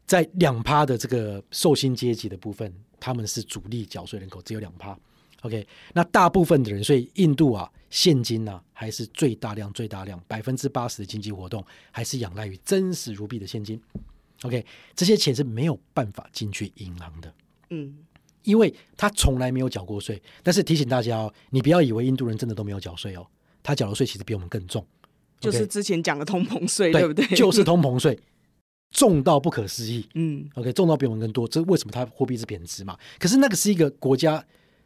在两趴的这个受薪阶级的部分。他们是主力缴税人口，只有两趴。OK，那大部分的人，所以印度啊，现金呢、啊、还是最大量、最大量，百分之八十的经济活动还是仰赖于真实如币的现金。OK，这些钱是没有办法进去银行的，嗯，因为他从来没有缴过税。但是提醒大家哦，你不要以为印度人真的都没有缴税哦，他缴的税其实比我们更重?就是之前讲的通膨税，对不对？就是通膨税。重到不可思议，嗯，OK，重到比我们更多，这为什么它货币是贬值嘛？可是那个是一个国家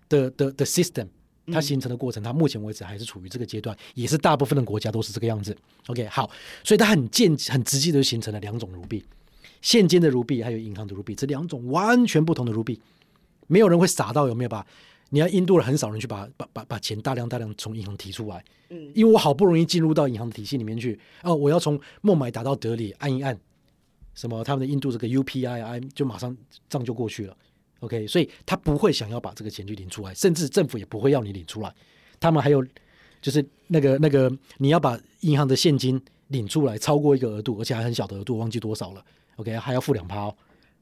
的的的 system，它形成的过程，它目前为止还是处于这个阶段，也是大部分的国家都是这个样子。OK，好，所以它很间很直接的形成了两种卢币，现金的卢币还有银行的卢币，这两种完全不同的卢币，没有人会傻到有没有把？你看印度人很少人去把把把把钱大量大量从银行提出来，嗯，因为我好不容易进入到银行的体系里面去，哦，我要从孟买打到德里按一按。什么？他们的印度这个 UPI 就马上账就过去了，OK，所以他不会想要把这个钱去领出来，甚至政府也不会要你领出来。他们还有就是那个那个你要把银行的现金领出来，超过一个额度，而且还很小的额度，忘记多少了，OK，还要付两趴。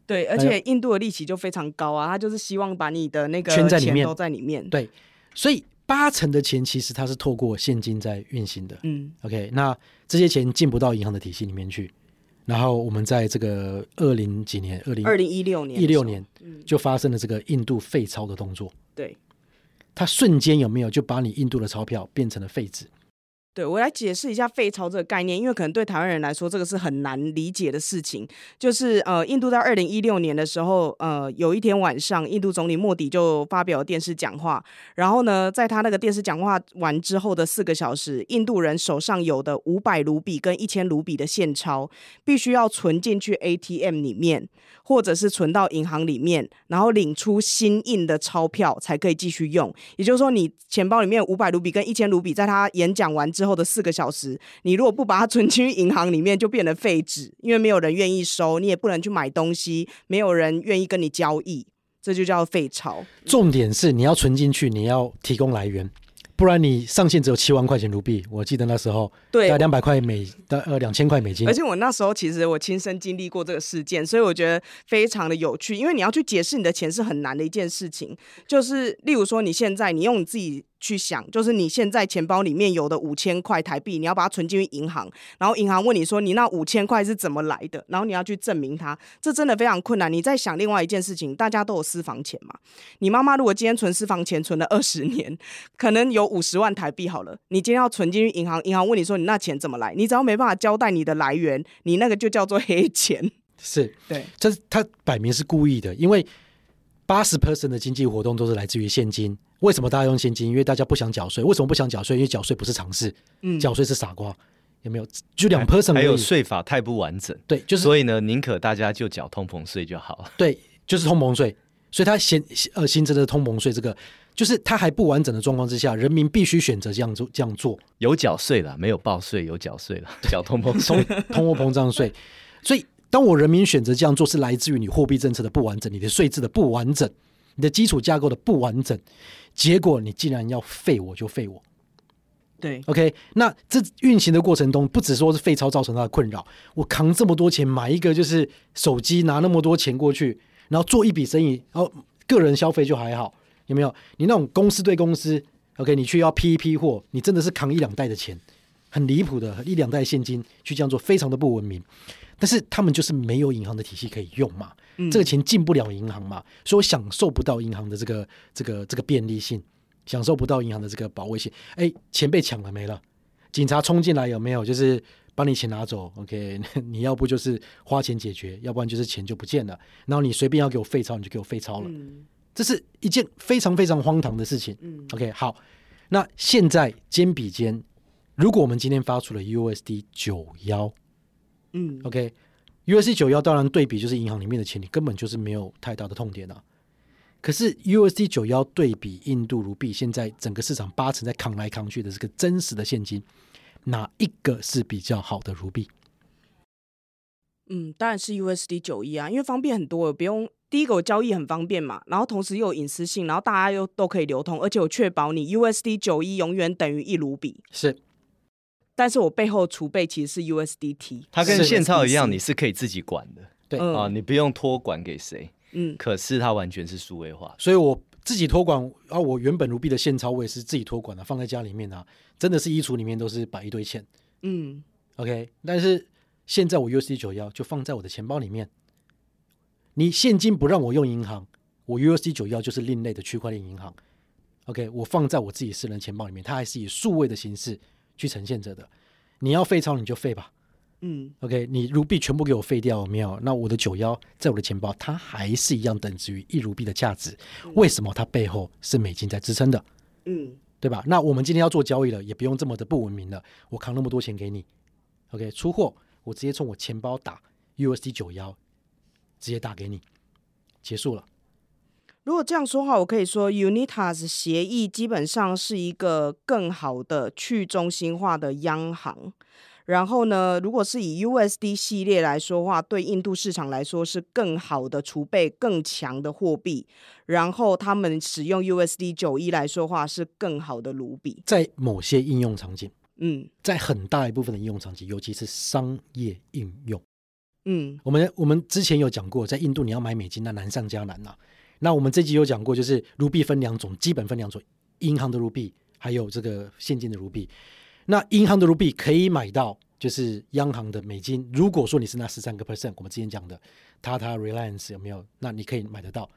对，而且印度的利息就非常高啊，他就是希望把你的那个钱都在里面。对，所以八成的钱其实它是透过现金在运行的，嗯，OK，那这些钱进不到银行的体系里面去。然后我们在这个二零几年，二零二零一六年一六年就发生了这个印度废钞的动作。对，它瞬间有没有就把你印度的钞票变成了废纸？对，我来解释一下废钞这个概念，因为可能对台湾人来说，这个是很难理解的事情。就是呃，印度在二零一六年的时候，呃，有一天晚上，印度总理莫迪就发表了电视讲话。然后呢，在他那个电视讲话完之后的四个小时，印度人手上有的五百卢比跟一千卢比的现钞，必须要存进去 ATM 里面，或者是存到银行里面，然后领出新印的钞票才可以继续用。也就是说，你钱包里面五百卢比跟一千卢比，在他演讲完之后。后的四个小时，你如果不把它存进银行里面，就变得废纸，因为没有人愿意收，你也不能去买东西，没有人愿意跟你交易，这就叫废钞。重点是你要存进去，你要提供来源。不然你上限只有七万块钱卢币，我记得那时候对，两百块美的呃两千块美金。而且我那时候其实我亲身经历过这个事件，所以我觉得非常的有趣，因为你要去解释你的钱是很难的一件事情。就是例如说你现在你用你自己。去想，就是你现在钱包里面有的五千块台币，你要把它存进去银行，然后银行问你说，你那五千块是怎么来的，然后你要去证明它，这真的非常困难。你在想另外一件事情，大家都有私房钱嘛？你妈妈如果今天存私房钱存了二十年，可能有五十万台币好了，你今天要存进去银行，银行问你说，你那钱怎么来？你只要没办法交代你的来源，你那个就叫做黑钱。(laughs) 是对，这是他摆明是故意的，因为。八十 percent 的经济活动都是来自于现金。为什么大家用现金？因为大家不想缴税。为什么不想缴税？因为缴税不是常事。嗯，缴税是傻瓜。有没有？就两 person 还有税法太不完整，对，就是所以呢，宁可大家就缴通膨税就好了。对，就是通膨税，所以它形呃形成的通膨税这个。就是它还不完整的状况之下，人民必须选择这样做，这样做有缴税了，没有报税有缴税了，缴通膨通通货膨胀税。(laughs) 所以，当我人民选择这样做，是来自于你货币政策的不完整，你的税制的不完整，你的基础架构的不完整。结果，你既然要废我，就废我。对，OK，那这运行的过程中，不只说是废钞造成他的困扰，我扛这么多钱买一个就是手机，拿那么多钱过去，然后做一笔生意，然后个人消费就还好。有没有？你那种公司对公司，OK，你去要批一批货，你真的是扛一两袋的钱，很离谱的，一两袋现金去这样做，非常的不文明。但是他们就是没有银行的体系可以用嘛，嗯、这个钱进不了银行嘛，所以我享受不到银行的这个这个这个便利性，享受不到银行的这个保卫性。哎，钱被抢了没了，警察冲进来有没有？就是把你钱拿走，OK，(laughs) 你要不就是花钱解决，要不然就是钱就不见了。然后你随便要给我废钞，你就给我废钞了。嗯这是一件非常非常荒唐的事情。嗯，OK，好，那现在肩比肩，如果我们今天发出了 USD 九幺，嗯，OK，USD 九幺当然对比就是银行里面的钱，你根本就是没有太大的痛点啊。可是 USD 九幺对比印度卢比，现在整个市场八成在扛来扛去的这个真实的现金，哪一个是比较好的卢比？嗯，当然是 USD 九一啊，因为方便很多，不用。第一个我交易很方便嘛，然后同时又有隐私性，然后大家又都可以流通，而且我确保你 USD 九一永远等于一卢比。是，但是我背后储备其实是 USDT，它跟现钞一样，你是可以自己管的，对。啊，你不用托管给谁。嗯，可是它完全是数位化，所以我自己托管啊，我原本卢币的现钞我也是自己托管的，放在家里面啊，真的是衣橱里面都是摆一堆钱。嗯，OK，但是现在我 USD 九幺就放在我的钱包里面。你现金不让我用银行，我 USD 九幺就是另类的区块链银行。OK，我放在我自己私人钱包里面，它还是以数位的形式去呈现着的。你要废钞你就废吧，嗯，OK，你卢币全部给我废掉有没有？那我的九幺在我的钱包，它还是一样等值于一卢币的价值。为什么它背后是美金在支撑的？嗯，对吧？那我们今天要做交易了，也不用这么的不文明了。我扛那么多钱给你，OK，出货我直接从我钱包打 USD 九幺。直接打给你，结束了。如果这样说话，我可以说，Unitas 协议基本上是一个更好的去中心化的央行。然后呢，如果是以 USD 系列来说的话，对印度市场来说是更好的储备、更强的货币。然后他们使用 USD 九一来说的话，是更好的卢比。在某些应用场景，嗯，在很大一部分的应用场景，尤其是商业应用。嗯，我们我们之前有讲过，在印度你要买美金，那难上加难呐、啊。那我们这集有讲过，就是卢币分两种，基本分两种，银行的卢币，还有这个现金的卢币。那银行的卢币可以买到，就是央行的美金。如果说你是那十三个 percent，我们之前讲的 Tata Reliance 有没有？那你可以买得到。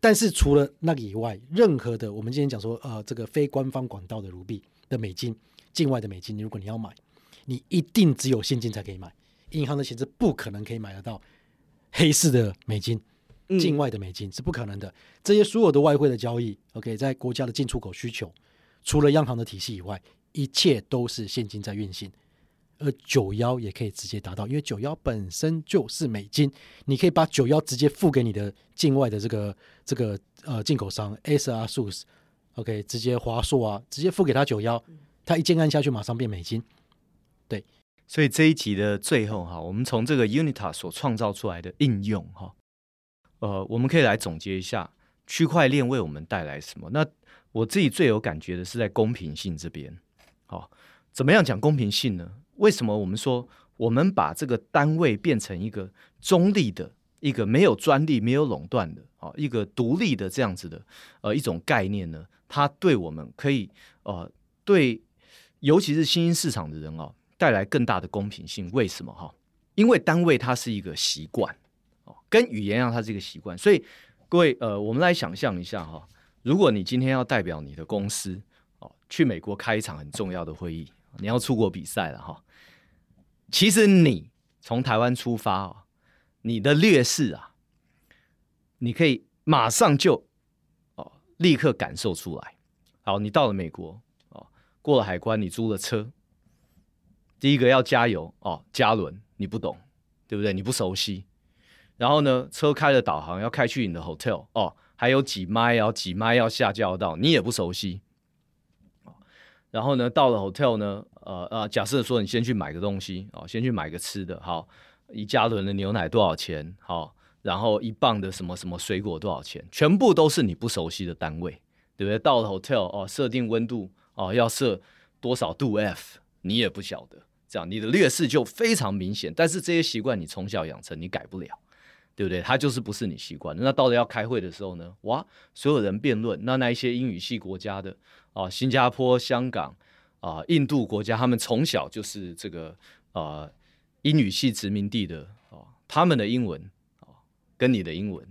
但是除了那个以外，任何的我们今天讲说，呃，这个非官方管道的卢币的美金，境外的美金，如果你要买，你一定只有现金才可以买。银行的钱是不可能可以买得到黑市的美金，境外的美金是不可能的。这些所有的外汇的交易，OK，在国家的进出口需求，除了央行的体系以外，一切都是现金在运行。而九幺也可以直接达到，因为九幺本身就是美金，你可以把九幺直接付给你的境外的这个这个呃进口商 ASR SUS，OK，直接华硕啊，直接付给他九幺，他一键按下去马上变美金，对。所以这一集的最后哈，我们从这个 Unitas 所创造出来的应用哈，呃，我们可以来总结一下区块链为我们带来什么？那我自己最有感觉的是在公平性这边。好，怎么样讲公平性呢？为什么我们说我们把这个单位变成一个中立的、一个没有专利、没有垄断的啊，一个独立的这样子的呃一种概念呢？它对我们可以呃对，尤其是新兴市场的人哦。带来更大的公平性，为什么哈？因为单位它是一个习惯，跟语言让他，是一个习惯。所以各位呃，我们来想象一下哈，如果你今天要代表你的公司哦去美国开一场很重要的会议，你要出国比赛了哈。其实你从台湾出发啊，你的劣势啊，你可以马上就哦立刻感受出来。好，你到了美国哦，过了海关，你租了车。第一个要加油哦，加仑你不懂，对不对？你不熟悉。然后呢，车开了导航要开去你的 hotel 哦，还有几迈要几迈要下交道，你也不熟悉。然后呢，到了 hotel 呢，呃呃，假设说你先去买个东西哦，先去买个吃的，好，一加仑的牛奶多少钱？好，然后一磅的什么什么水果多少钱？全部都是你不熟悉的单位，对不对？到了 hotel 哦，设定温度哦，要设多少度 F，你也不晓得，这样你的劣势就非常明显。但是这些习惯你从小养成，你改不了，对不对？它就是不是你习惯的。那到了要开会的时候呢，哇，所有人辩论，那那一些英语系国家的。啊，新加坡、香港啊，印度国家，他们从小就是这个啊英语系殖民地的啊，他们的英文啊，跟你的英文，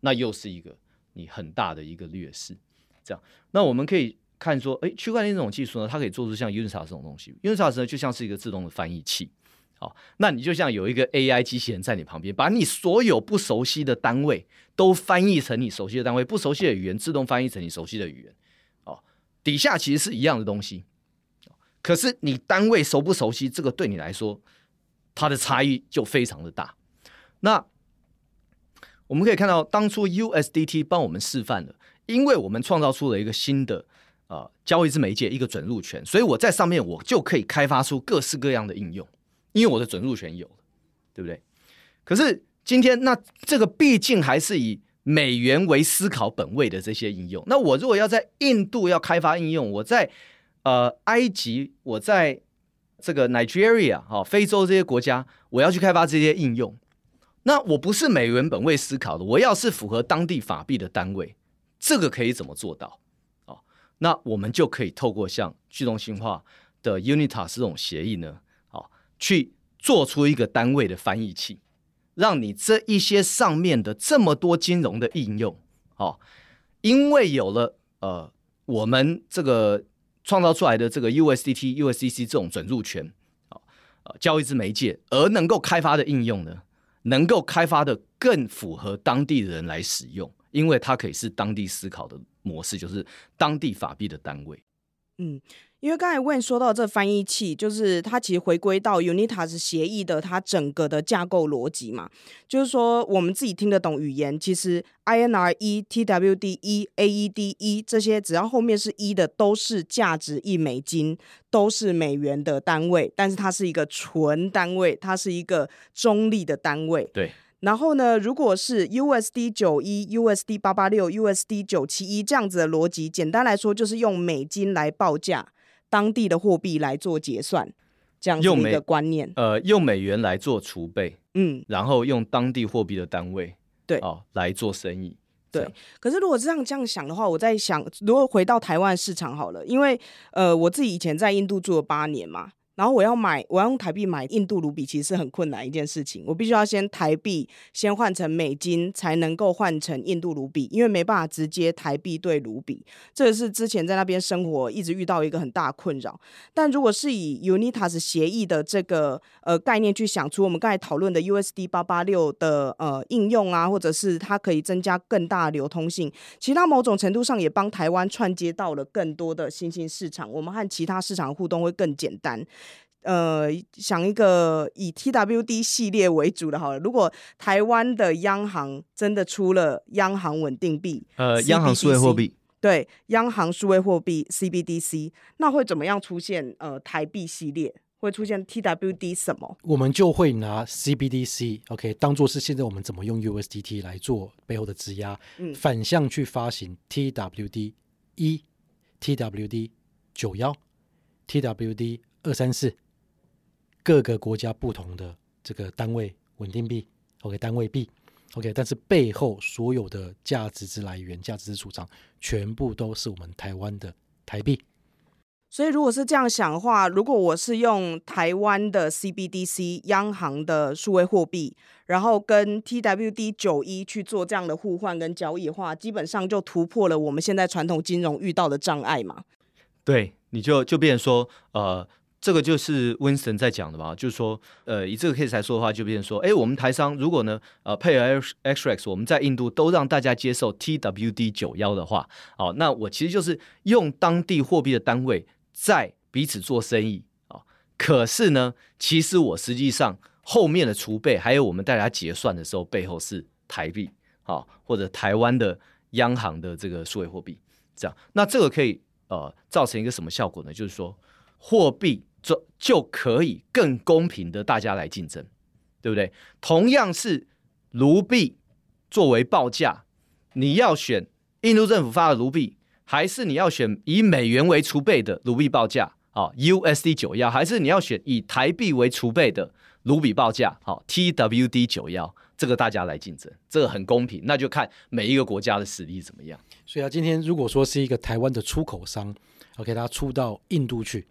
那又是一个你很大的一个劣势。这样，那我们可以看说，哎，区块链这种技术呢，它可以做出像 Unitas 这种东西。Unitas 呢，就像是一个自动的翻译器。哦，那你就像有一个 AI 机器人在你旁边，把你所有不熟悉的单位都翻译成你熟悉的单位，不熟悉的语言自动翻译成你熟悉的语言。哦底下其实是一样的东西，可是你单位熟不熟悉，这个对你来说，它的差异就非常的大。那我们可以看到，当初 USDT 帮我们示范了，因为我们创造出了一个新的呃交易之媒介，一个准入权，所以我在上面我就可以开发出各式各样的应用，因为我的准入权有了，对不对？可是今天那这个毕竟还是以美元为思考本位的这些应用，那我如果要在印度要开发应用，我在呃埃及，我在这个 Nigeria 哈、哦、非洲这些国家，我要去开发这些应用，那我不是美元本位思考的，我要是符合当地法币的单位，这个可以怎么做到？哦，那我们就可以透过像去中心化的 Unitas 这种协议呢，去做出一个单位的翻译器。让你这一些上面的这么多金融的应用，哦，因为有了呃我们这个创造出来的这个 USDT、USDC 这种准入权，啊、交易之媒介，而能够开发的应用呢，能够开发的更符合当地人来使用，因为它可以是当地思考的模式，就是当地法币的单位，嗯。因为刚才问说到这翻译器，就是它其实回归到 Unitas 协议的它整个的架构逻辑嘛，就是说我们自己听得懂语言，其实 INR 1 TWD 1 AED 1这些只要后面是一的，都是价值一美金，都是美元的单位，但是它是一个纯单位，它是一个中立的单位。对。然后呢，如果是 USD 九一、USD 八八六、USD 九七一这样子的逻辑，简单来说就是用美金来报价。当地的货币来做结算，这样子一个观念。呃，用美元来做储备，嗯，然后用当地货币的单位，对，哦，来做生意。对，可是如果这样这样想的话，我在想，如果回到台湾市场好了，因为呃，我自己以前在印度住了八年嘛。然后我要买，我要用台币买印度卢比，其实是很困难一件事情。我必须要先台币先换成美金，才能够换成印度卢比，因为没办法直接台币兑卢比。这个是之前在那边生活一直遇到一个很大的困扰。但如果是以 Unitas 协议的这个呃概念去想出我们刚才讨论的 USD 八八六的呃应用啊，或者是它可以增加更大流通性，其他某种程度上也帮台湾串接到了更多的新兴市场。我们和其他市场互动会更简单。呃，想一个以 TWD 系列为主的，好了。如果台湾的央行真的出了央行稳定币，呃，央行数位货币，对，央行数位货币 CBDC，那会怎么样出现？呃，台币系列会出现 TWD 什么？我们就会拿 CBDC，OK，当做是现在我们怎么用 USDT 来做背后的质押，嗯，反向去发行 TWD 一、TWD 九幺、TWD 二三四。各个国家不同的这个单位稳定币，OK，单位币，OK，但是背后所有的价值之来源、价值之储藏，全部都是我们台湾的台币。所以，如果是这样想的话，如果我是用台湾的 CBDC 央行的数位货币，然后跟 TWD 九一去做这样的互换跟交易的话，基本上就突破了我们现在传统金融遇到的障碍嘛。对，你就就变成说，呃。这个就是 Winston 在讲的吧，就是说，呃，以这个 case 来说的话，就变成说，哎，我们台商如果呢，呃，配合 XREX，我们在印度都让大家接受 TWD 九幺的话，好，那我其实就是用当地货币的单位在彼此做生意，啊，可是呢，其实我实际上后面的储备，还有我们大家结算的时候，背后是台币，好，或者台湾的央行的这个数位货币，这样，那这个可以呃造成一个什么效果呢？就是说，货币就就可以更公平的大家来竞争，对不对？同样是卢币作为报价，你要选印度政府发的卢币。还是你要选以美元为储备的卢币报价，好，USD 九幺，还是你要选以台币为储备的卢比报价，好，TWD 九幺，这个大家来竞争，这个很公平，那就看每一个国家的实力怎么样。所以啊，今天如果说是一个台湾的出口商，OK，他出到印度去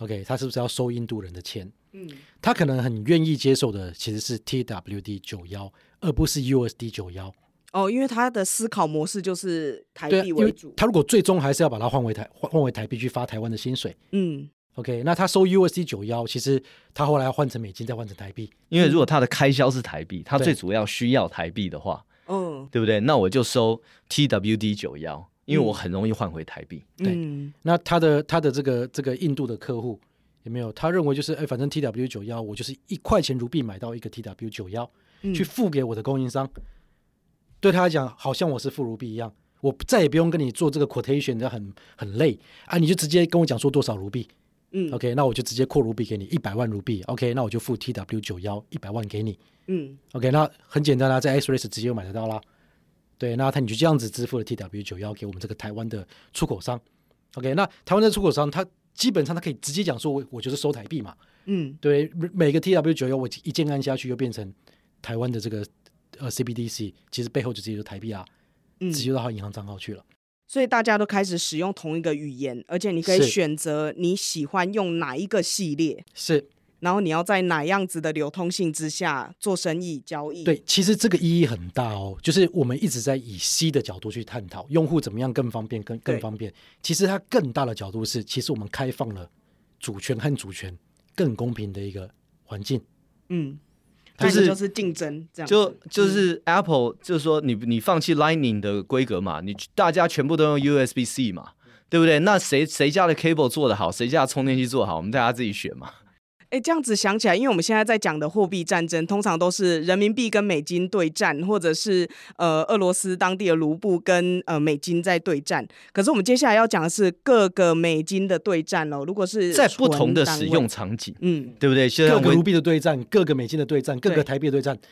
，OK，他是不是要收印度人的钱？嗯，他可能很愿意接受的其实是 TWD 九幺，而不是 USD 九幺。哦，因为他的思考模式就是台币为主。他如果最终还是要把它换回台换换回台币去发台湾的薪水，嗯，OK，那他收 USD 九幺，其实他后来要换成美金再换成台币，因为如果他的开销是台币，他最主要需要台币的话，嗯，对不对？那我就收 TWD 九幺，因为我很容易换回台币。嗯、对，嗯、那他的他的这个这个印度的客户有没有？他认为就是哎，反正 TW 九幺，我就是一块钱卢币买到一个 TW 九幺，去付给我的供应商。对他来讲，好像我是付卢币一样，我再也不用跟你做这个 quotation，这很很累啊！你就直接跟我讲说多少卢币，嗯，OK，那我就直接扩卢币给你一百万卢币，OK，那我就付 TW 九幺一百万给你，嗯，OK，那很简单啦，在 Express 直接就买得到啦。对，那他你就这样子支付了 TW 九幺给我们这个台湾的出口商，OK，那台湾的出口商他基本上他可以直接讲说我我就是收台币嘛，嗯，对，每个 TW 九幺我一键按下去又变成台湾的这个。呃，CBDC 其实背后就直接就台币啊，嗯。直接到他银行账号去了。所以大家都开始使用同一个语言，而且你可以选择你喜欢用哪一个系列，是，然后你要在哪样子的流通性之下做生意交易。对，其实这个意义很大哦，就是我们一直在以 C 的角度去探讨用户怎么样更方便、更更方便。其实它更大的角度是，其实我们开放了主权和主权更公平的一个环境。嗯。就是就是竞争这样，就就是 Apple，就是说你你放弃 Lightning 的规格嘛，你大家全部都用 USB-C 嘛，对不对？那谁谁家的 cable 做的好，谁家的充电器做好，我们大家自己选嘛。哎，这样子想起来，因为我们现在在讲的货币战争，通常都是人民币跟美金对战，或者是呃俄罗斯当地的卢布跟呃美金在对战。可是我们接下来要讲的是各个美金的对战哦。如果是在不同的使用场景，嗯，对不对？各个卢币的对战，各个美金的对战，各个台币的对战，对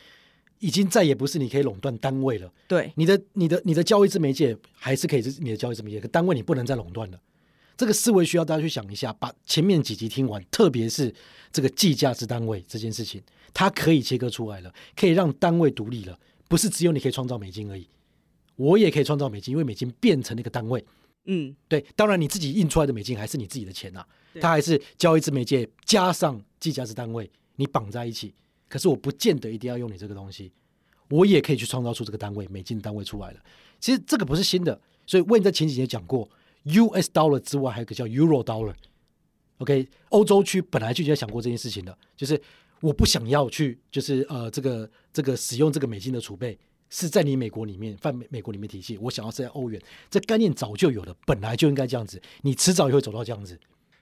已经再也不是你可以垄断单位了。对，你的你的你的交易之媒介还是可以是你的交易之媒介，可单位你不能再垄断了。这个思维需要大家去想一下，把前面几集听完，特别是这个计价值单位这件事情，它可以切割出来了，可以让单位独立了，不是只有你可以创造美金而已，我也可以创造美金，因为美金变成那个单位。嗯，对，当然你自己印出来的美金还是你自己的钱呐、啊，它还是交易之媒介加上计价值单位，你绑在一起。可是我不见得一定要用你这个东西，我也可以去创造出这个单位美金的单位出来了。其实这个不是新的，所以我在前几节讲过。US dollar 之外，还有个叫 Euro dollar。OK，欧洲区本来就已经想过这件事情的，就是我不想要去，就是呃，这个这个使用这个美金的储备是在你美国里面，泛美美国里面体系，我想要是在欧元，这概念早就有了，本来就应该这样子，你迟早也会走到这样子。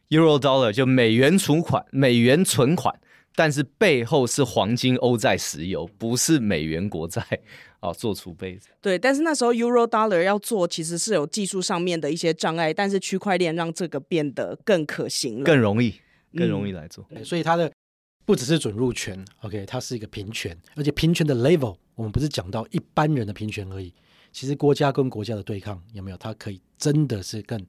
Euro dollar 就美元存款，美元存款。但是背后是黄金、欧债、石油，不是美元国债哦，做储备。对，但是那时候 Euro Dollar 要做，其实是有技术上面的一些障碍，但是区块链让这个变得更可行了，更容易，更容易来做。嗯、所以它的不只是准入权，OK，它是一个平权，而且平权的 level，我们不是讲到一般人的平权而已，其实国家跟国家的对抗有没有？它可以真的是更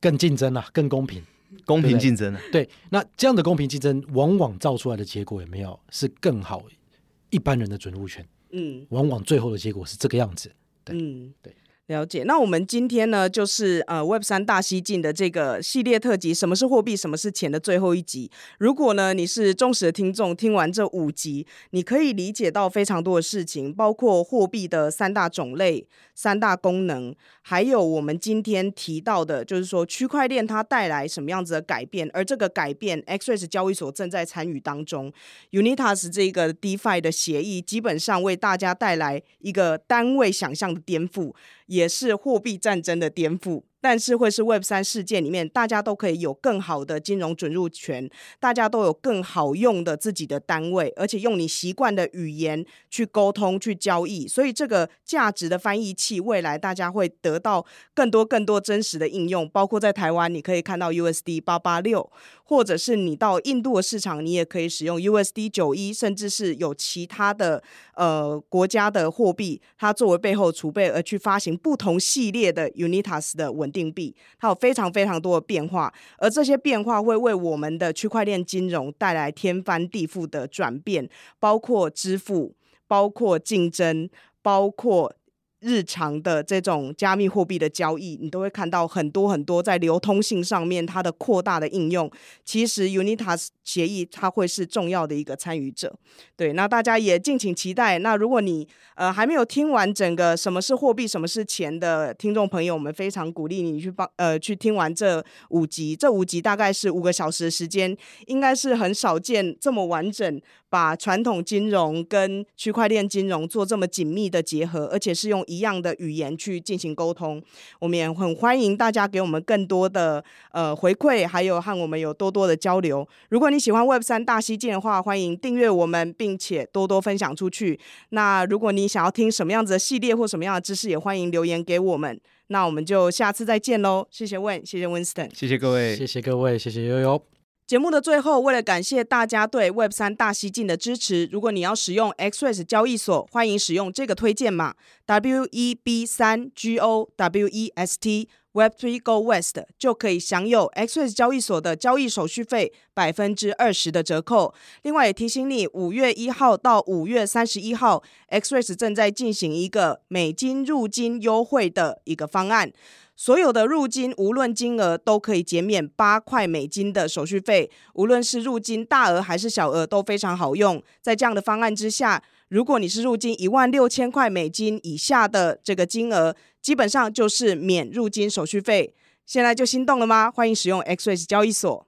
更竞争啊，更公平。(laughs) 公平竞争啊，对，那这样的公平竞争，往往造出来的结果有没有是更好一般人的准入权？嗯，往往最后的结果是这个样子。对，嗯，对。了解，那我们今天呢，就是呃 Web 三大西进的这个系列特辑，什么是货币，什么是钱的最后一集。如果呢你是忠实的听众，听完这五集，你可以理解到非常多的事情，包括货币的三大种类、三大功能，还有我们今天提到的，就是说区块链它带来什么样子的改变，而这个改变，XREX 交易所正在参与当中。Unitas 这个 DeFi 的协议，基本上为大家带来一个单位想象的颠覆。也是货币战争的颠覆，但是会是 Web 三世界里面，大家都可以有更好的金融准入权，大家都有更好用的自己的单位，而且用你习惯的语言去沟通、去交易。所以这个价值的翻译器，未来大家会得到更多更多真实的应用，包括在台湾，你可以看到 USD 八八六，或者是你到印度的市场，你也可以使用 USD 九一，甚至是有其他的呃国家的货币，它作为背后储备而去发行不同系列的 Unitas 的文稳定币，它有非常非常多的变化，而这些变化会为我们的区块链金融带来天翻地覆的转变，包括支付，包括竞争，包括。日常的这种加密货币的交易，你都会看到很多很多在流通性上面它的扩大的应用。其实 Unitas 协议它会是重要的一个参与者。对，那大家也敬请期待。那如果你呃还没有听完整个什么是货币、什么是钱的听众朋友，我们非常鼓励你去帮呃去听完这五集。这五集大概是五个小时的时间，应该是很少见这么完整。把传统金融跟区块链金融做这么紧密的结合，而且是用一样的语言去进行沟通。我们也很欢迎大家给我们更多的呃回馈，还有和我们有多多的交流。如果你喜欢 Web 三大西进的话，欢迎订阅我们，并且多多分享出去。那如果你想要听什么样子的系列或什么样的知识，也欢迎留言给我们。那我们就下次再见喽！谢谢 Wayne，谢谢 Winston，谢谢各位，谢谢各位，谢谢悠悠。节目的最后，为了感谢大家对 Web 三大西进的支持，如果你要使用 XREX 交易所，欢迎使用这个推荐码 WEB 三 GOWEST Web Three Go West，就可以享有 XREX 交易所的交易手续费百分之二十的折扣。另外也提醒你，五月一号到五月三十一号，XREX 正在进行一个美金入金优惠的一个方案。所有的入金，无论金额都可以减免八块美金的手续费。无论是入金大额还是小额都非常好用。在这样的方案之下，如果你是入金一万六千块美金以下的这个金额，基本上就是免入金手续费。现在就心动了吗？欢迎使用 XREX 交易所。